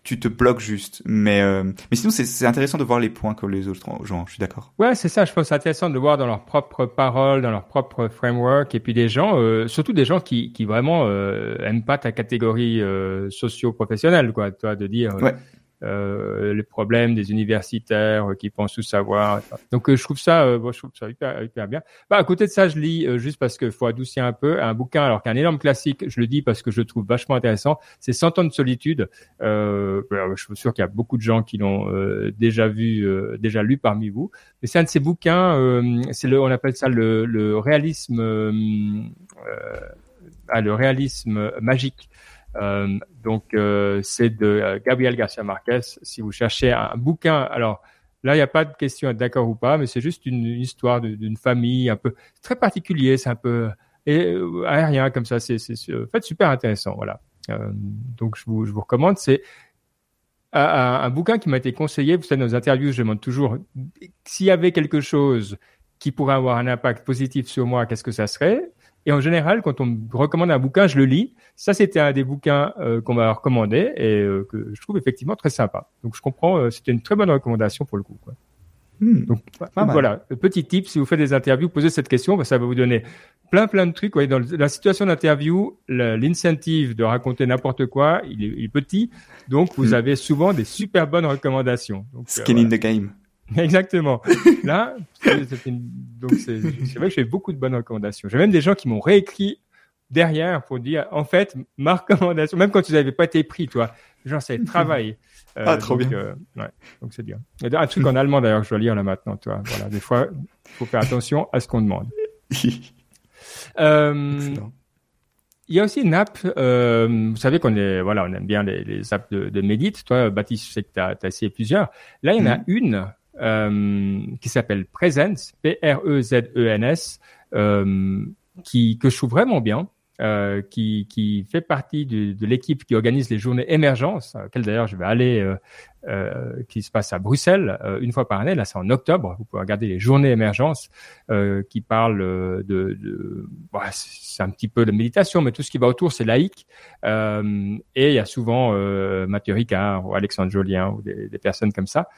B: tu te bloques juste. Mais, euh, mais sinon, c'est intéressant de voir les points que les autres gens. Je suis d'accord.
A: Ouais, c'est ça. Je pense que c'est intéressant de voir dans leurs propres paroles, dans leur propre framework, et puis des gens, euh, surtout des gens qui, qui vraiment euh, aiment pas ta catégorie euh, socio-professionnelle, quoi. Toi, de dire. Ouais euh, les problèmes des universitaires qui pensent tout savoir. Donc euh, je trouve ça, euh, je trouve ça hyper, hyper bien. Bah à côté de ça, je lis euh, juste parce qu'il faut adoucir un peu un bouquin, alors qu'un énorme classique, je le dis parce que je le trouve vachement intéressant. C'est 100 ans de solitude. Euh, je suis sûr qu'il y a beaucoup de gens qui l'ont déjà vu, déjà lu parmi vous. Mais c'est un de ces bouquins. c'est le, on appelle ça le, le réalisme, ah, le réalisme magique. Euh, donc euh, c'est de euh, Gabriel Garcia Marquez. Si vous cherchez un bouquin, alors là il n'y a pas de question d'accord ou pas, mais c'est juste une, histoire d'une famille un peu très particulier, c'est un peu aérien comme ça. C'est en fait super intéressant. Voilà. donc je vous, je vous recommande. C'est un, un, bouquin qui m'a été conseillé. Vous savez, dans nos interviews, je demande toujours s'il y avait quelque chose qui pourrait avoir un impact positif sur moi, qu'est-ce que ça serait? Et en général, quand on me recommande un bouquin, je le lis. Ça, c'était un des bouquins euh, qu'on m'a recommandé et euh, que je trouve effectivement très sympa. Donc, je comprends, euh, c'était une très bonne recommandation pour le coup. Quoi. Hmm. donc, voilà, petit tip, si vous faites des interviews, posez cette question, ça va vous donner plein plein de trucs. Voyez, dans la situation d'interview, l'incentive de raconter n'importe quoi, il est, il est, petit, donc vous hmm. avez souvent des super bonnes recommandations. Donc,
B: Skin in the game.
A: Exactement. Là, donc c'est vrai que j'ai beaucoup de bonnes recommandations. J'ai même des gens qui m'ont réécrit derrière pour dire, en fait, ma recommandation, même quand ils n'avaient pas été pris, toi, genre c'est travail.
B: Euh, ah, trop bien.
A: Euh, ouais, donc c'est bien. Il y a un truc en allemand d'ailleurs que je dois lire là maintenant, toi. Voilà, des fois, il faut faire attention à ce qu'on demande. euh, il y a aussi une app, euh, vous savez qu'on est, voilà, on aime bien les, les apps de, de Medit. Toi, Baptiste, je sais que tu as, as, essayé plusieurs. Là, il y en a mhm. une euh, qui s'appelle Presence, P-R-E-Z-E-N-S, euh, que je trouve vraiment bien. Euh, qui, qui fait partie de, de l'équipe qui organise les journées émergence, à laquelle d'ailleurs je vais aller euh, qui se passe à Bruxelles euh, une fois par année. Là, c'est en octobre. Vous pouvez regarder les journées émergence euh, qui parlent de, de bah, c'est un petit peu de méditation, mais tout ce qui va autour, c'est laïque. et il y a souvent Mathieu Ricard ou Alexandre Jolien ou des, des personnes comme ça,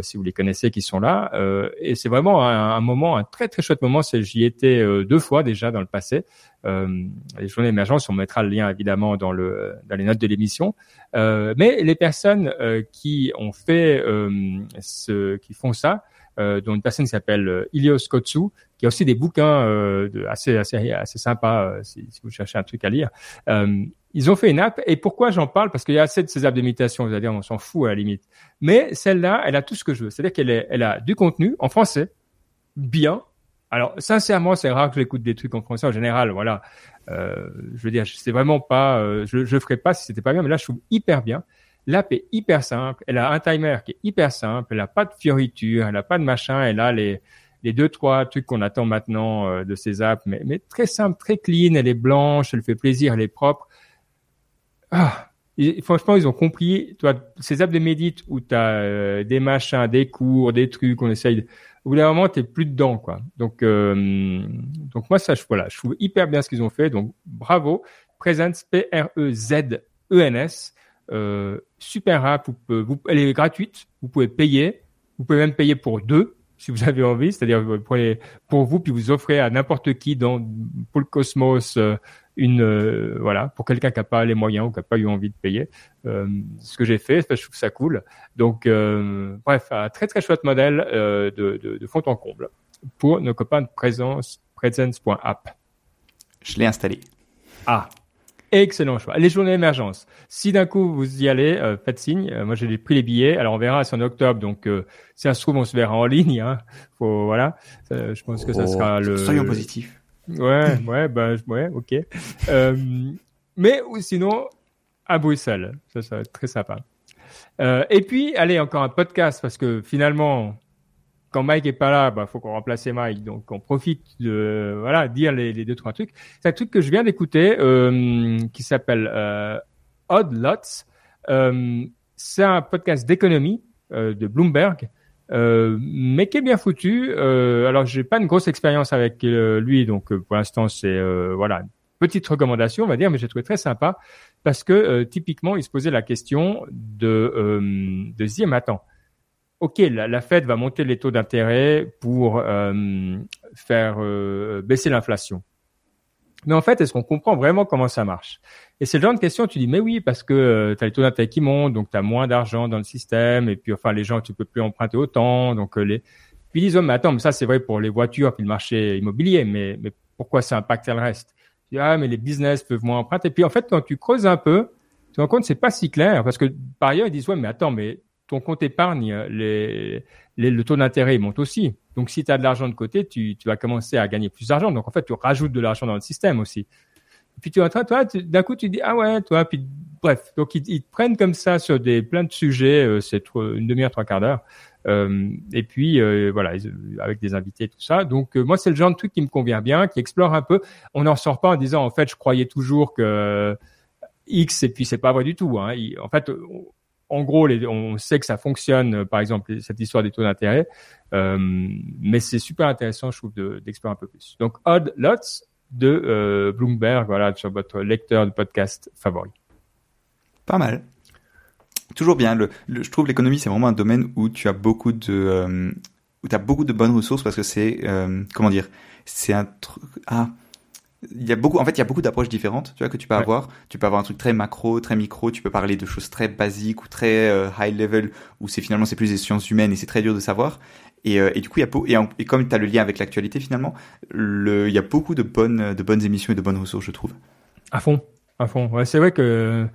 A: si vous les connaissez, qui sont là. et c'est vraiment un, un, moment, un très très chouette moment. J'y étais deux fois déjà dans le passé. les journées émergence, on mettra le lien évidemment dans le dans les notes de l'émission. mais les personnes qui ont fait euh, ce, qui font ça, euh, dont une personne qui s'appelle euh, Ilios Kotsu, qui a aussi des bouquins de, assez assez assez sympas si, vous cherchez un truc à lire. ils ont fait une app et pourquoi j'en parle? Parce qu'il y a assez de ces apps d'imitation, vous allez dire on s'en fout à la limite. Mais celle-là, elle a tout ce que je veux. C'est-à-dire qu'elle elle a du contenu en français, bien. Alors sincèrement, c'est rare que j'écoute des trucs en français en général. Voilà, je veux dire, c'est vraiment pas, je je ferais pas si c'était pas bien, mais là je trouve hyper bien. L'app est hyper simple. Elle a un timer qui est hyper simple. Elle a pas de fioritures. Elle a pas de machin. Elle a les, les deux, trois trucs qu'on attend maintenant euh, de ces apps, mais, mais très simple, très clean. Elle est blanche. Elle fait plaisir. Elle est propre. Ah, franchement, ils ont compris. Toi, ces apps de médite où tu as euh, des machins, des cours, des trucs, on essaye. Au bout d'un moment, t'es plus dedans, quoi. Donc, euh, donc moi, ça, je, voilà, je trouve hyper bien ce qu'ils ont fait. Donc, bravo. Presence, P-R-E-Z-E-N-S. Euh, super app, vous, elle est gratuite, vous pouvez payer, vous pouvez même payer pour deux si vous avez envie, c'est-à-dire vous prenez pour vous puis vous offrez à n'importe qui dans pour le cosmos euh, une euh, voilà pour quelqu'un qui n'a pas les moyens ou qui n'a pas eu envie de payer. Euh, ce que j'ai fait, je trouve ça cool. Donc bref, un très très chouette modèle de, de, de, fond en comble pour nos copains de présence presence.app.
B: Je l'ai installé.
A: Ah, Excellent choix. Les journées d'émergence. Si d'un coup vous y allez, euh, faites signe. Euh, moi j'ai pris les billets. Alors on verra, c'est en octobre, donc euh, si ça se trouve on se verra en ligne. Hein. Faut voilà. je pense que ça oh, sera le.
B: Soyons positifs.
A: Ouais, ouais, bah ouais, ok. mais sinon à Bruxelles, ça, ça va être très sympa. et puis allez encore un podcast parce que finalement quand Mike est pas là, bah faut qu'on remplace Mike, donc on profite de voilà dire les, deux trois trucs. C'est un truc que je viens d'écouter euh, qui s'appelle euh, Odd Lots. Euh, c'est un podcast d'économie de Bloomberg, mais qui est bien foutu. Alors j'ai pas une grosse expérience avec lui, donc pour l'instant c'est voilà une petite recommandation on va dire, mais j'ai trouvé très sympa parce que typiquement il se posait la question de de se dire mais attends OK, la, la, Fed va monter les taux d'intérêt pour euh, faire euh, baisser l'inflation. Mais en fait, est-ce qu'on comprend vraiment comment ça marche? Et c'est le genre de question, tu dis, mais oui, parce que euh, tu as les taux d'intérêt qui montent, donc tu as moins d'argent dans le système, et puis enfin, les gens, tu peux plus emprunter autant, donc les... Puis ils disent, oh, mais attends, mais ça c'est vrai pour les voitures, puis le marché immobilier, mais, mais pourquoi ça impacte le reste? Tu dis, Ah, mais les business peuvent moins emprunter. Et puis en fait, quand tu creuses un peu, tu te rends compte c'est pas si clair, parce que par ailleurs, ils disent, ouais, mais attends, mais ton compte épargne, les, le taux d'intérêt monte aussi. Donc, si tu as de l'argent de côté, tu, tu vas commencer à gagner plus d'argent. Donc, en fait, tu rajoutes de l'argent dans le système aussi. Puis, tu train, toi, d'un coup, tu dis, ah ouais, toi, puis bref. Donc, ils, ils te prennent comme ça sur des plein de sujets. Euh, c'est une demi-heure, trois quarts d'heure. Euh, et puis, euh, voilà, avec des invités, tout ça. Donc, euh, moi, c'est le genre de truc qui me convient bien, qui explore un peu. On n'en sort pas en disant, en fait, je croyais toujours que X, et puis c'est pas vrai du tout. Hein. en fait, en gros, on sait que ça fonctionne, euh, par exemple, cette histoire des taux d'intérêt, euh, mais c'est super intéressant, je trouve, d'explorer un peu plus. Donc, Odd Lots de euh, Bloomberg, voilà, sur votre lecteur de podcast favori.
B: Pas mal. Toujours bien. Je trouve l'économie, c'est vraiment un domaine où tu as beaucoup de, où tu as beaucoup de bonnes ressources parce que c'est, comment dire, c'est un truc. Ah, il y a beaucoup, en fait, il y a beaucoup d'approches différentes, tu vois, que tu peux avoir. Tu peux avoir un truc très macro, très micro. Tu peux parler de choses très basiques ou très euh, high level, où c'est finalement c'est plus des sciences humaines et c'est très dur de savoir. Et, euh, et du coup, il y a et, et comme tu as le lien avec l'actualité finalement, le, il y a beaucoup de bonnes, de bonnes émissions et de bonnes ressources, je trouve.
A: À fond, à fond. Ouais, c'est vrai que,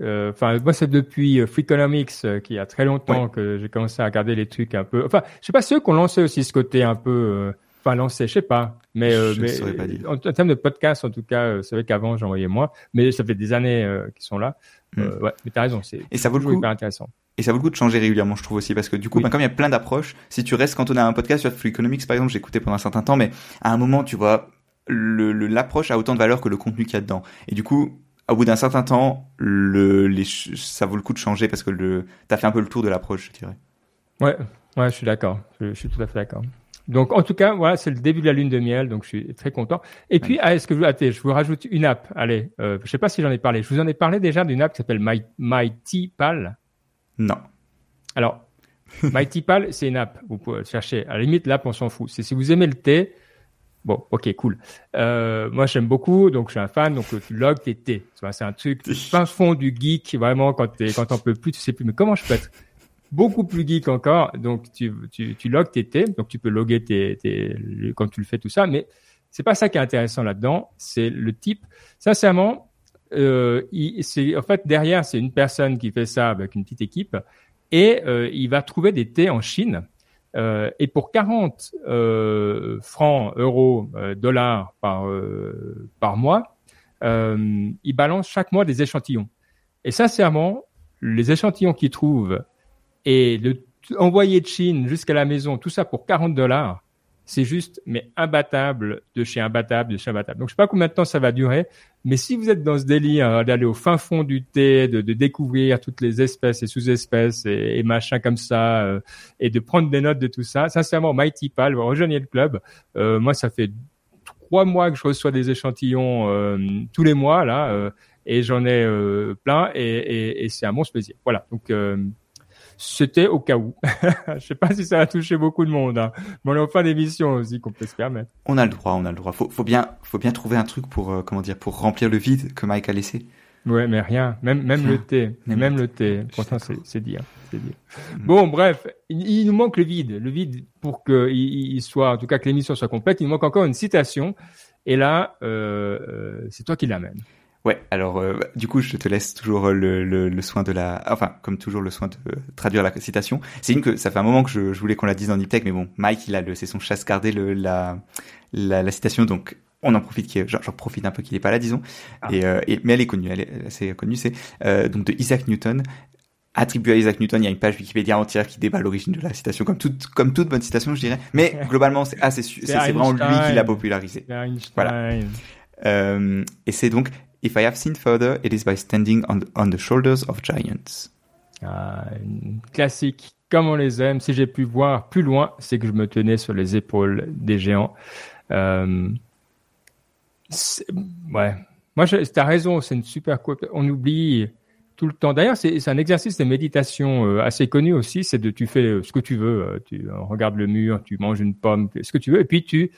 A: euh, enfin, moi c'est depuis Freakonomics qui a très longtemps que j'ai commencé à regarder les trucs un peu. Enfin, je sais pas ceux qui ont lancé aussi ce côté un peu Enfin, lancé, je sais pas. Mais, euh, mais en, termes de podcast, en tout cas, euh, c'est vrai qu'avant, j'en voyais moins. Mais ça fait des années euh, qu'ils sont là. Mm. ouais, mais t'as raison, c'est
B: et ça vaut le coup hyper intéressant. Et ça vaut le coup de changer régulièrement, je trouve aussi, parce que du coup, ben, comme il y a plein d'approches, si tu restes quand on a un podcast sur Free Economics, par exemple, j'ai écouté pendant un certain temps, mais à un moment, tu vois, le l'approche a autant de valeur que le contenu qu'il y a dedans. Et du coup, au bout d'un certain temps, le, les, ça vaut le coup de changer parce que t'as fait un peu le tour de l'approche, je dirais.
A: Ouais, ouais, je suis d'accord. Je, suis tout à fait d'accord. Donc, en tout cas, voilà, c'est le début de la lune de miel, donc je suis très content. Et puis, ah, est-ce que je, attendez, je vous rajoute une app. Allez, euh, je sais pas si j'en ai parlé. Je vous en ai parlé déjà d'une app qui s'appelle My, MyTPal.
B: Non.
A: Alors, MyTPal, c'est une app. Vous pouvez chercher. À la limite, l'app, on s'en fout. C'est si vous aimez le thé. Bon, ok, cool. Euh, moi, j'aime beaucoup, donc je suis un fan. Donc, tu logs tes thés. C'est un truc fin fond du geek, vraiment, quand t'es, quand t'en peux plus, tu sais plus. Mais comment je peux être beaucoup plus geek encore. Donc, tu, tu, tu logs tes thés. Donc, tu peux loguer tes, tes, quand tu le fais tout ça. Mais c'est pas ça qui est intéressant là-dedans. C'est le type. Sincèrement, euh, c'est en fait derrière, c'est une personne qui fait ça avec une petite équipe et euh, il va trouver des thés en Chine. Euh, et pour 40 euh, francs, euros, euh, dollars par par mois, il balance chaque mois des échantillons. Et sincèrement, les échantillons qu'il trouve et le envoyer de Chine jusqu'à la maison, tout ça pour 40 dollars, c'est juste, mais imbattable de chez imbattable de chez imbattable. Donc, je sais pas combien de temps ça va durer, mais si vous êtes dans ce délire hein, d'aller au fin fond du thé, de, de, découvrir toutes les espèces et sous-espèces et, machin comme ça, euh, et de prendre des notes de tout ça, sincèrement, Mighty Pal, rejoignez le club. Euh, moi, ça fait trois mois que je reçois des échantillons euh, tous les mois là, euh, et j'en ai plein, et, et, et c'est un monstre plaisir. Voilà. Donc c'était au cas où. je sais pas si ça a touché beaucoup de monde, hein. mais on est en fin d'émission aussi qu'on peut se permettre.
B: On a le droit, on a le droit. Faut, faut bien, faut bien trouver un truc pour, euh, comment dire, pour remplir le vide que Mike a laissé.
A: Ouais, mais rien. Même, même le thé. Même, même le thé. Pourtant, c'est dire. C'est dire. Mm. Bon, bref. Il, nous manque le vide. Le vide pour que il, soit, en tout cas, que l'émission soit complète. Il manque encore une citation. Et là, euh, euh c'est toi qui l'amènes.
B: Ouais, alors euh, du coup, je te laisse toujours le, le, le, soin de la, enfin comme toujours le soin de traduire la citation. C'est une que ça fait un moment que je, je voulais qu'on la dise dans Niptech, mais bon, Mike il a le, c'est son chasse gardé le la, la, la citation, donc on en profite, j'en profite un peu qu'il est pas là, disons. Ah. Et, euh, et, mais elle est connue, elle est assez connue. C'est euh, donc de Isaac Newton. Attribué à Isaac Newton, il y a une page Wikipédia entière qui débat l'origine de la citation, comme toute, comme toute bonne citation, je dirais. Mais globalement, c'est assez, c'est vraiment lui qui l'a popularisé. Voilà. Euh, et c'est donc If I have seen further, it is by standing on, the shoulders of giants.
A: Ah, classique, comme on les aime. Si j'ai pu voir plus loin, c'est que je me tenais sur les épaules des géants. Euh, ouais. Moi, tu as raison, c'est une super On oublie tout le temps. D'ailleurs, c'est un exercice de méditation euh, assez connu aussi. C'est de tu fais euh, ce que tu veux. Tu regardes le mur, tu manges une pomme, ce que tu veux, et puis tu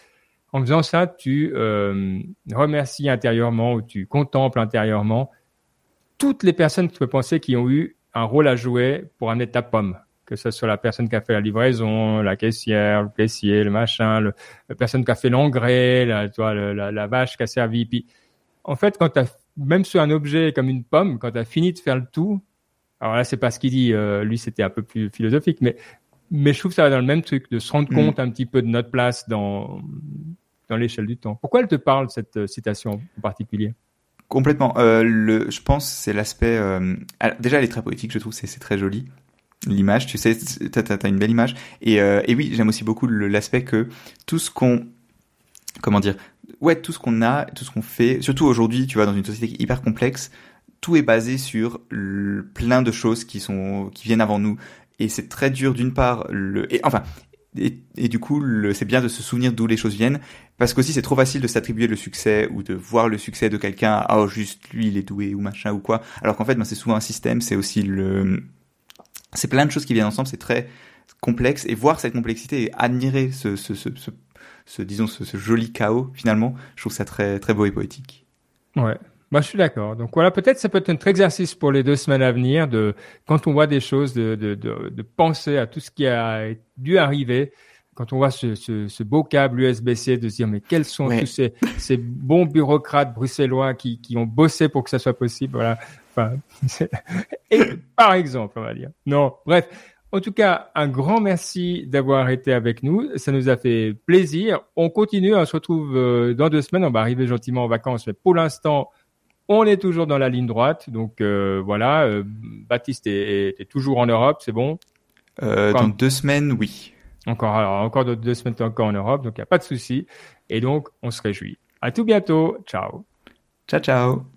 A: en faisant ça, tu euh, remercies intérieurement ou tu contemples intérieurement toutes les personnes que tu peux penser qui ont eu un rôle à jouer pour amener ta pomme. Que ce soit la personne qui a fait la livraison, la caissière, le caissier, le machin, le, la personne qui a fait l'engrais, la, toi, la, la, vache qui a servi. Puis, en fait, quand as, même sur un objet comme une pomme, quand tu as fini de faire le tout, alors là, c'est pas ce qu'il dit, euh, lui, c'était un peu plus philosophique, mais, mais je trouve que ça va dans le même truc, de se rendre mm. compte un petit peu de notre place dans, dans l'échelle du temps. Pourquoi elle te parle, cette euh, citation en particulier?
B: Complètement. Euh, je pense c'est l'aspect... Euh, déjà, elle est très poétique, je trouve, c'est très joli. L'image, tu sais, t'as as, une belle image. Et, oui, j'aime aussi beaucoup l'aspect que tout ce qu'on... Comment dire Ouais, tout ce qu'on a, tout ce qu'on fait, surtout aujourd'hui, tu vois, dans une société hyper complexe, tout est basé sur le, plein de choses qui sont qui viennent avant nous et c'est très dur d'une part le et enfin et, du coup, c'est bien de se souvenir d'où les choses viennent, parce qu'aussi c'est trop facile de s'attribuer le succès ou de voir le succès de quelqu'un, ah oh, juste lui il est doué ou machin ou quoi, alors qu'en fait ben, c'est souvent un système, c'est aussi le, c'est plein de choses qui viennent ensemble, c'est très complexe. Et voir cette complexité et admirer ce, ce, ce, ce, ce disons ce, joli chaos finalement, je trouve ça très très beau et poétique.
A: Ouais, moi, je suis d'accord. Donc voilà, peut-être ça peut être un exercice pour les deux semaines à venir de, quand on voit des choses, de, de, de, de penser à tout ce qui a dû arriver. Quand on voit ce, ce, ce beau câble USB-C, de se dire mais quels sont tous ces, ces bons bureaucrates bruxellois qui, qui ont bossé pour que ça soit possible. Voilà. Enfin, et par exemple, on va dire. Non, bref. En tout cas, un grand merci d'avoir été avec nous. Ça nous a fait plaisir. On continue. On se retrouve euh, dans deux semaines. On va arriver gentiment en vacances. Mais pour l'instant, on est toujours dans la ligne droite, donc euh, voilà. Euh, Baptiste est, est, toujours en Europe, c'est bon?
B: Euh, dans deux semaines, oui.
A: Encore, alors encore deux, deux semaines encore en Europe, donc il n'y a pas de souci. Et donc on se réjouit. À tout bientôt. Ciao.
B: Ciao ciao.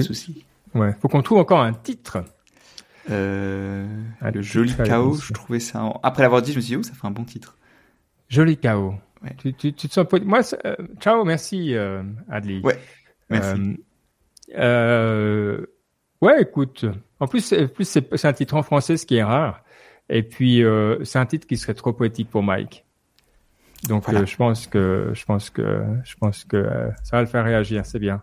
B: Souci.
A: Ouais, faut qu'on trouve encore un titre.
B: Euh,
A: Un
B: le joli chaos, je trouvais ça. en- Après l'avoir dit, je me suis dit, oh, ça fait un bon titre.
A: Joli chaos.
B: Ouais.
A: Tu, tu, tu te sens Moi, euh, ciao, merci, euh, Adli.
B: Ouais, merci.
A: Euh, ouais, écoute. En plus, c'est- plus c'est c'est un titre en français, ce qui est rare. Et puis, c'est un titre qui serait trop poétique pour Mike. Donc,
B: Voilà.
A: je pense que, je pense que, je pense que ça va le faire réagir. C'est bien.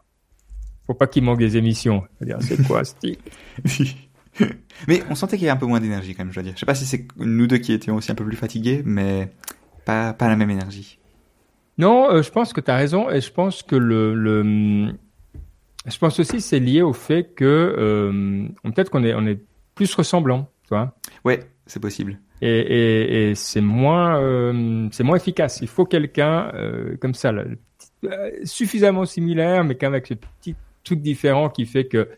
A: Faut pas qu'il manque des émissions. C'est quoi ce titre
B: mais on sentait qu'il y avait un peu moins d'énergie quand même, je dois dire. Je sais pas si c'est nous deux qui étions aussi un peu plus fatigués, mais pas, pas la même énergie.
A: Non, euh, je pense que tu as raison et je pense que le, le je pense aussi c'est lié au fait que euh, peut-être qu'on est on est plus ressemblants, tu vois.
B: Ouais, c'est possible.
A: Et, et, et c'est moins euh, c'est moins efficace. Il faut quelqu'un comme ça, là, suffisamment similaire, mais quand même avec ce petit truc différent qui fait que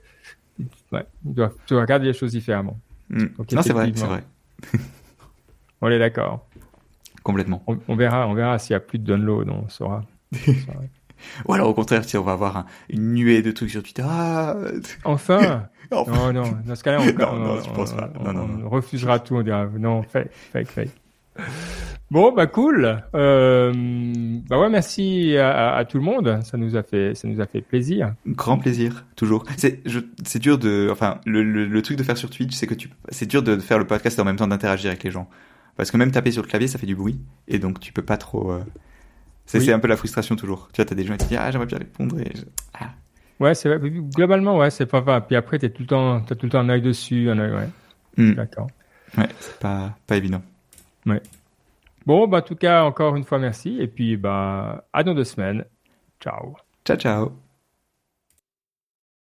A: ouais, tu dois, tu dois regarder les choses différemment.
B: Hmm.
A: Donc,
B: non, c'est vrai, c'est vrai.
A: On est d'accord.
B: Complètement.
A: On, on verra, on verra s'il y a plus de download, on saura. On saura.
B: Ou alors au contraire, si on va avoir un- une nuée de trucs sur Twitter. Ah,
A: Enfin. Non, non, dans ce cas-là, on,
B: Non,
A: on-
B: non, je
A: on-
B: pense pas.
A: on-
B: Non, non,
A: on
B: non.
A: refusera tout, on dira non, fake, fake, fake. Bon, bah cool. Euh, bah ouais, merci à, tout le monde. Ça nous a fait, ça nous a fait plaisir.
B: Grand plaisir, toujours. C'est, c'est dur de, enfin, le, le, le truc de faire sur Twitch, c'est que tu, c'est dur de faire le podcast et en même temps d'interagir avec les gens. Parce que même taper sur le clavier, ça fait du bruit. Et donc, tu peux pas trop, euh, c'est,
A: Oui.
B: un peu la frustration toujours. Tu vois, t'as des gens qui te disent, ah, j'aimerais bien répondre et je- ah.
A: Ouais, c'est vrai. Globalement, ouais, c'est pas grave. Puis après, t'es tout le temps, t'as tout le temps un œil dessus, un œil, ouais.
B: Hmm.
A: D'accord.
B: Ouais, c'est pas, pas évident.
A: Bon, bah en tout cas, encore une fois, merci. Et puis, bah, à dans deux semaines. Ciao.
B: Ciao, ciao.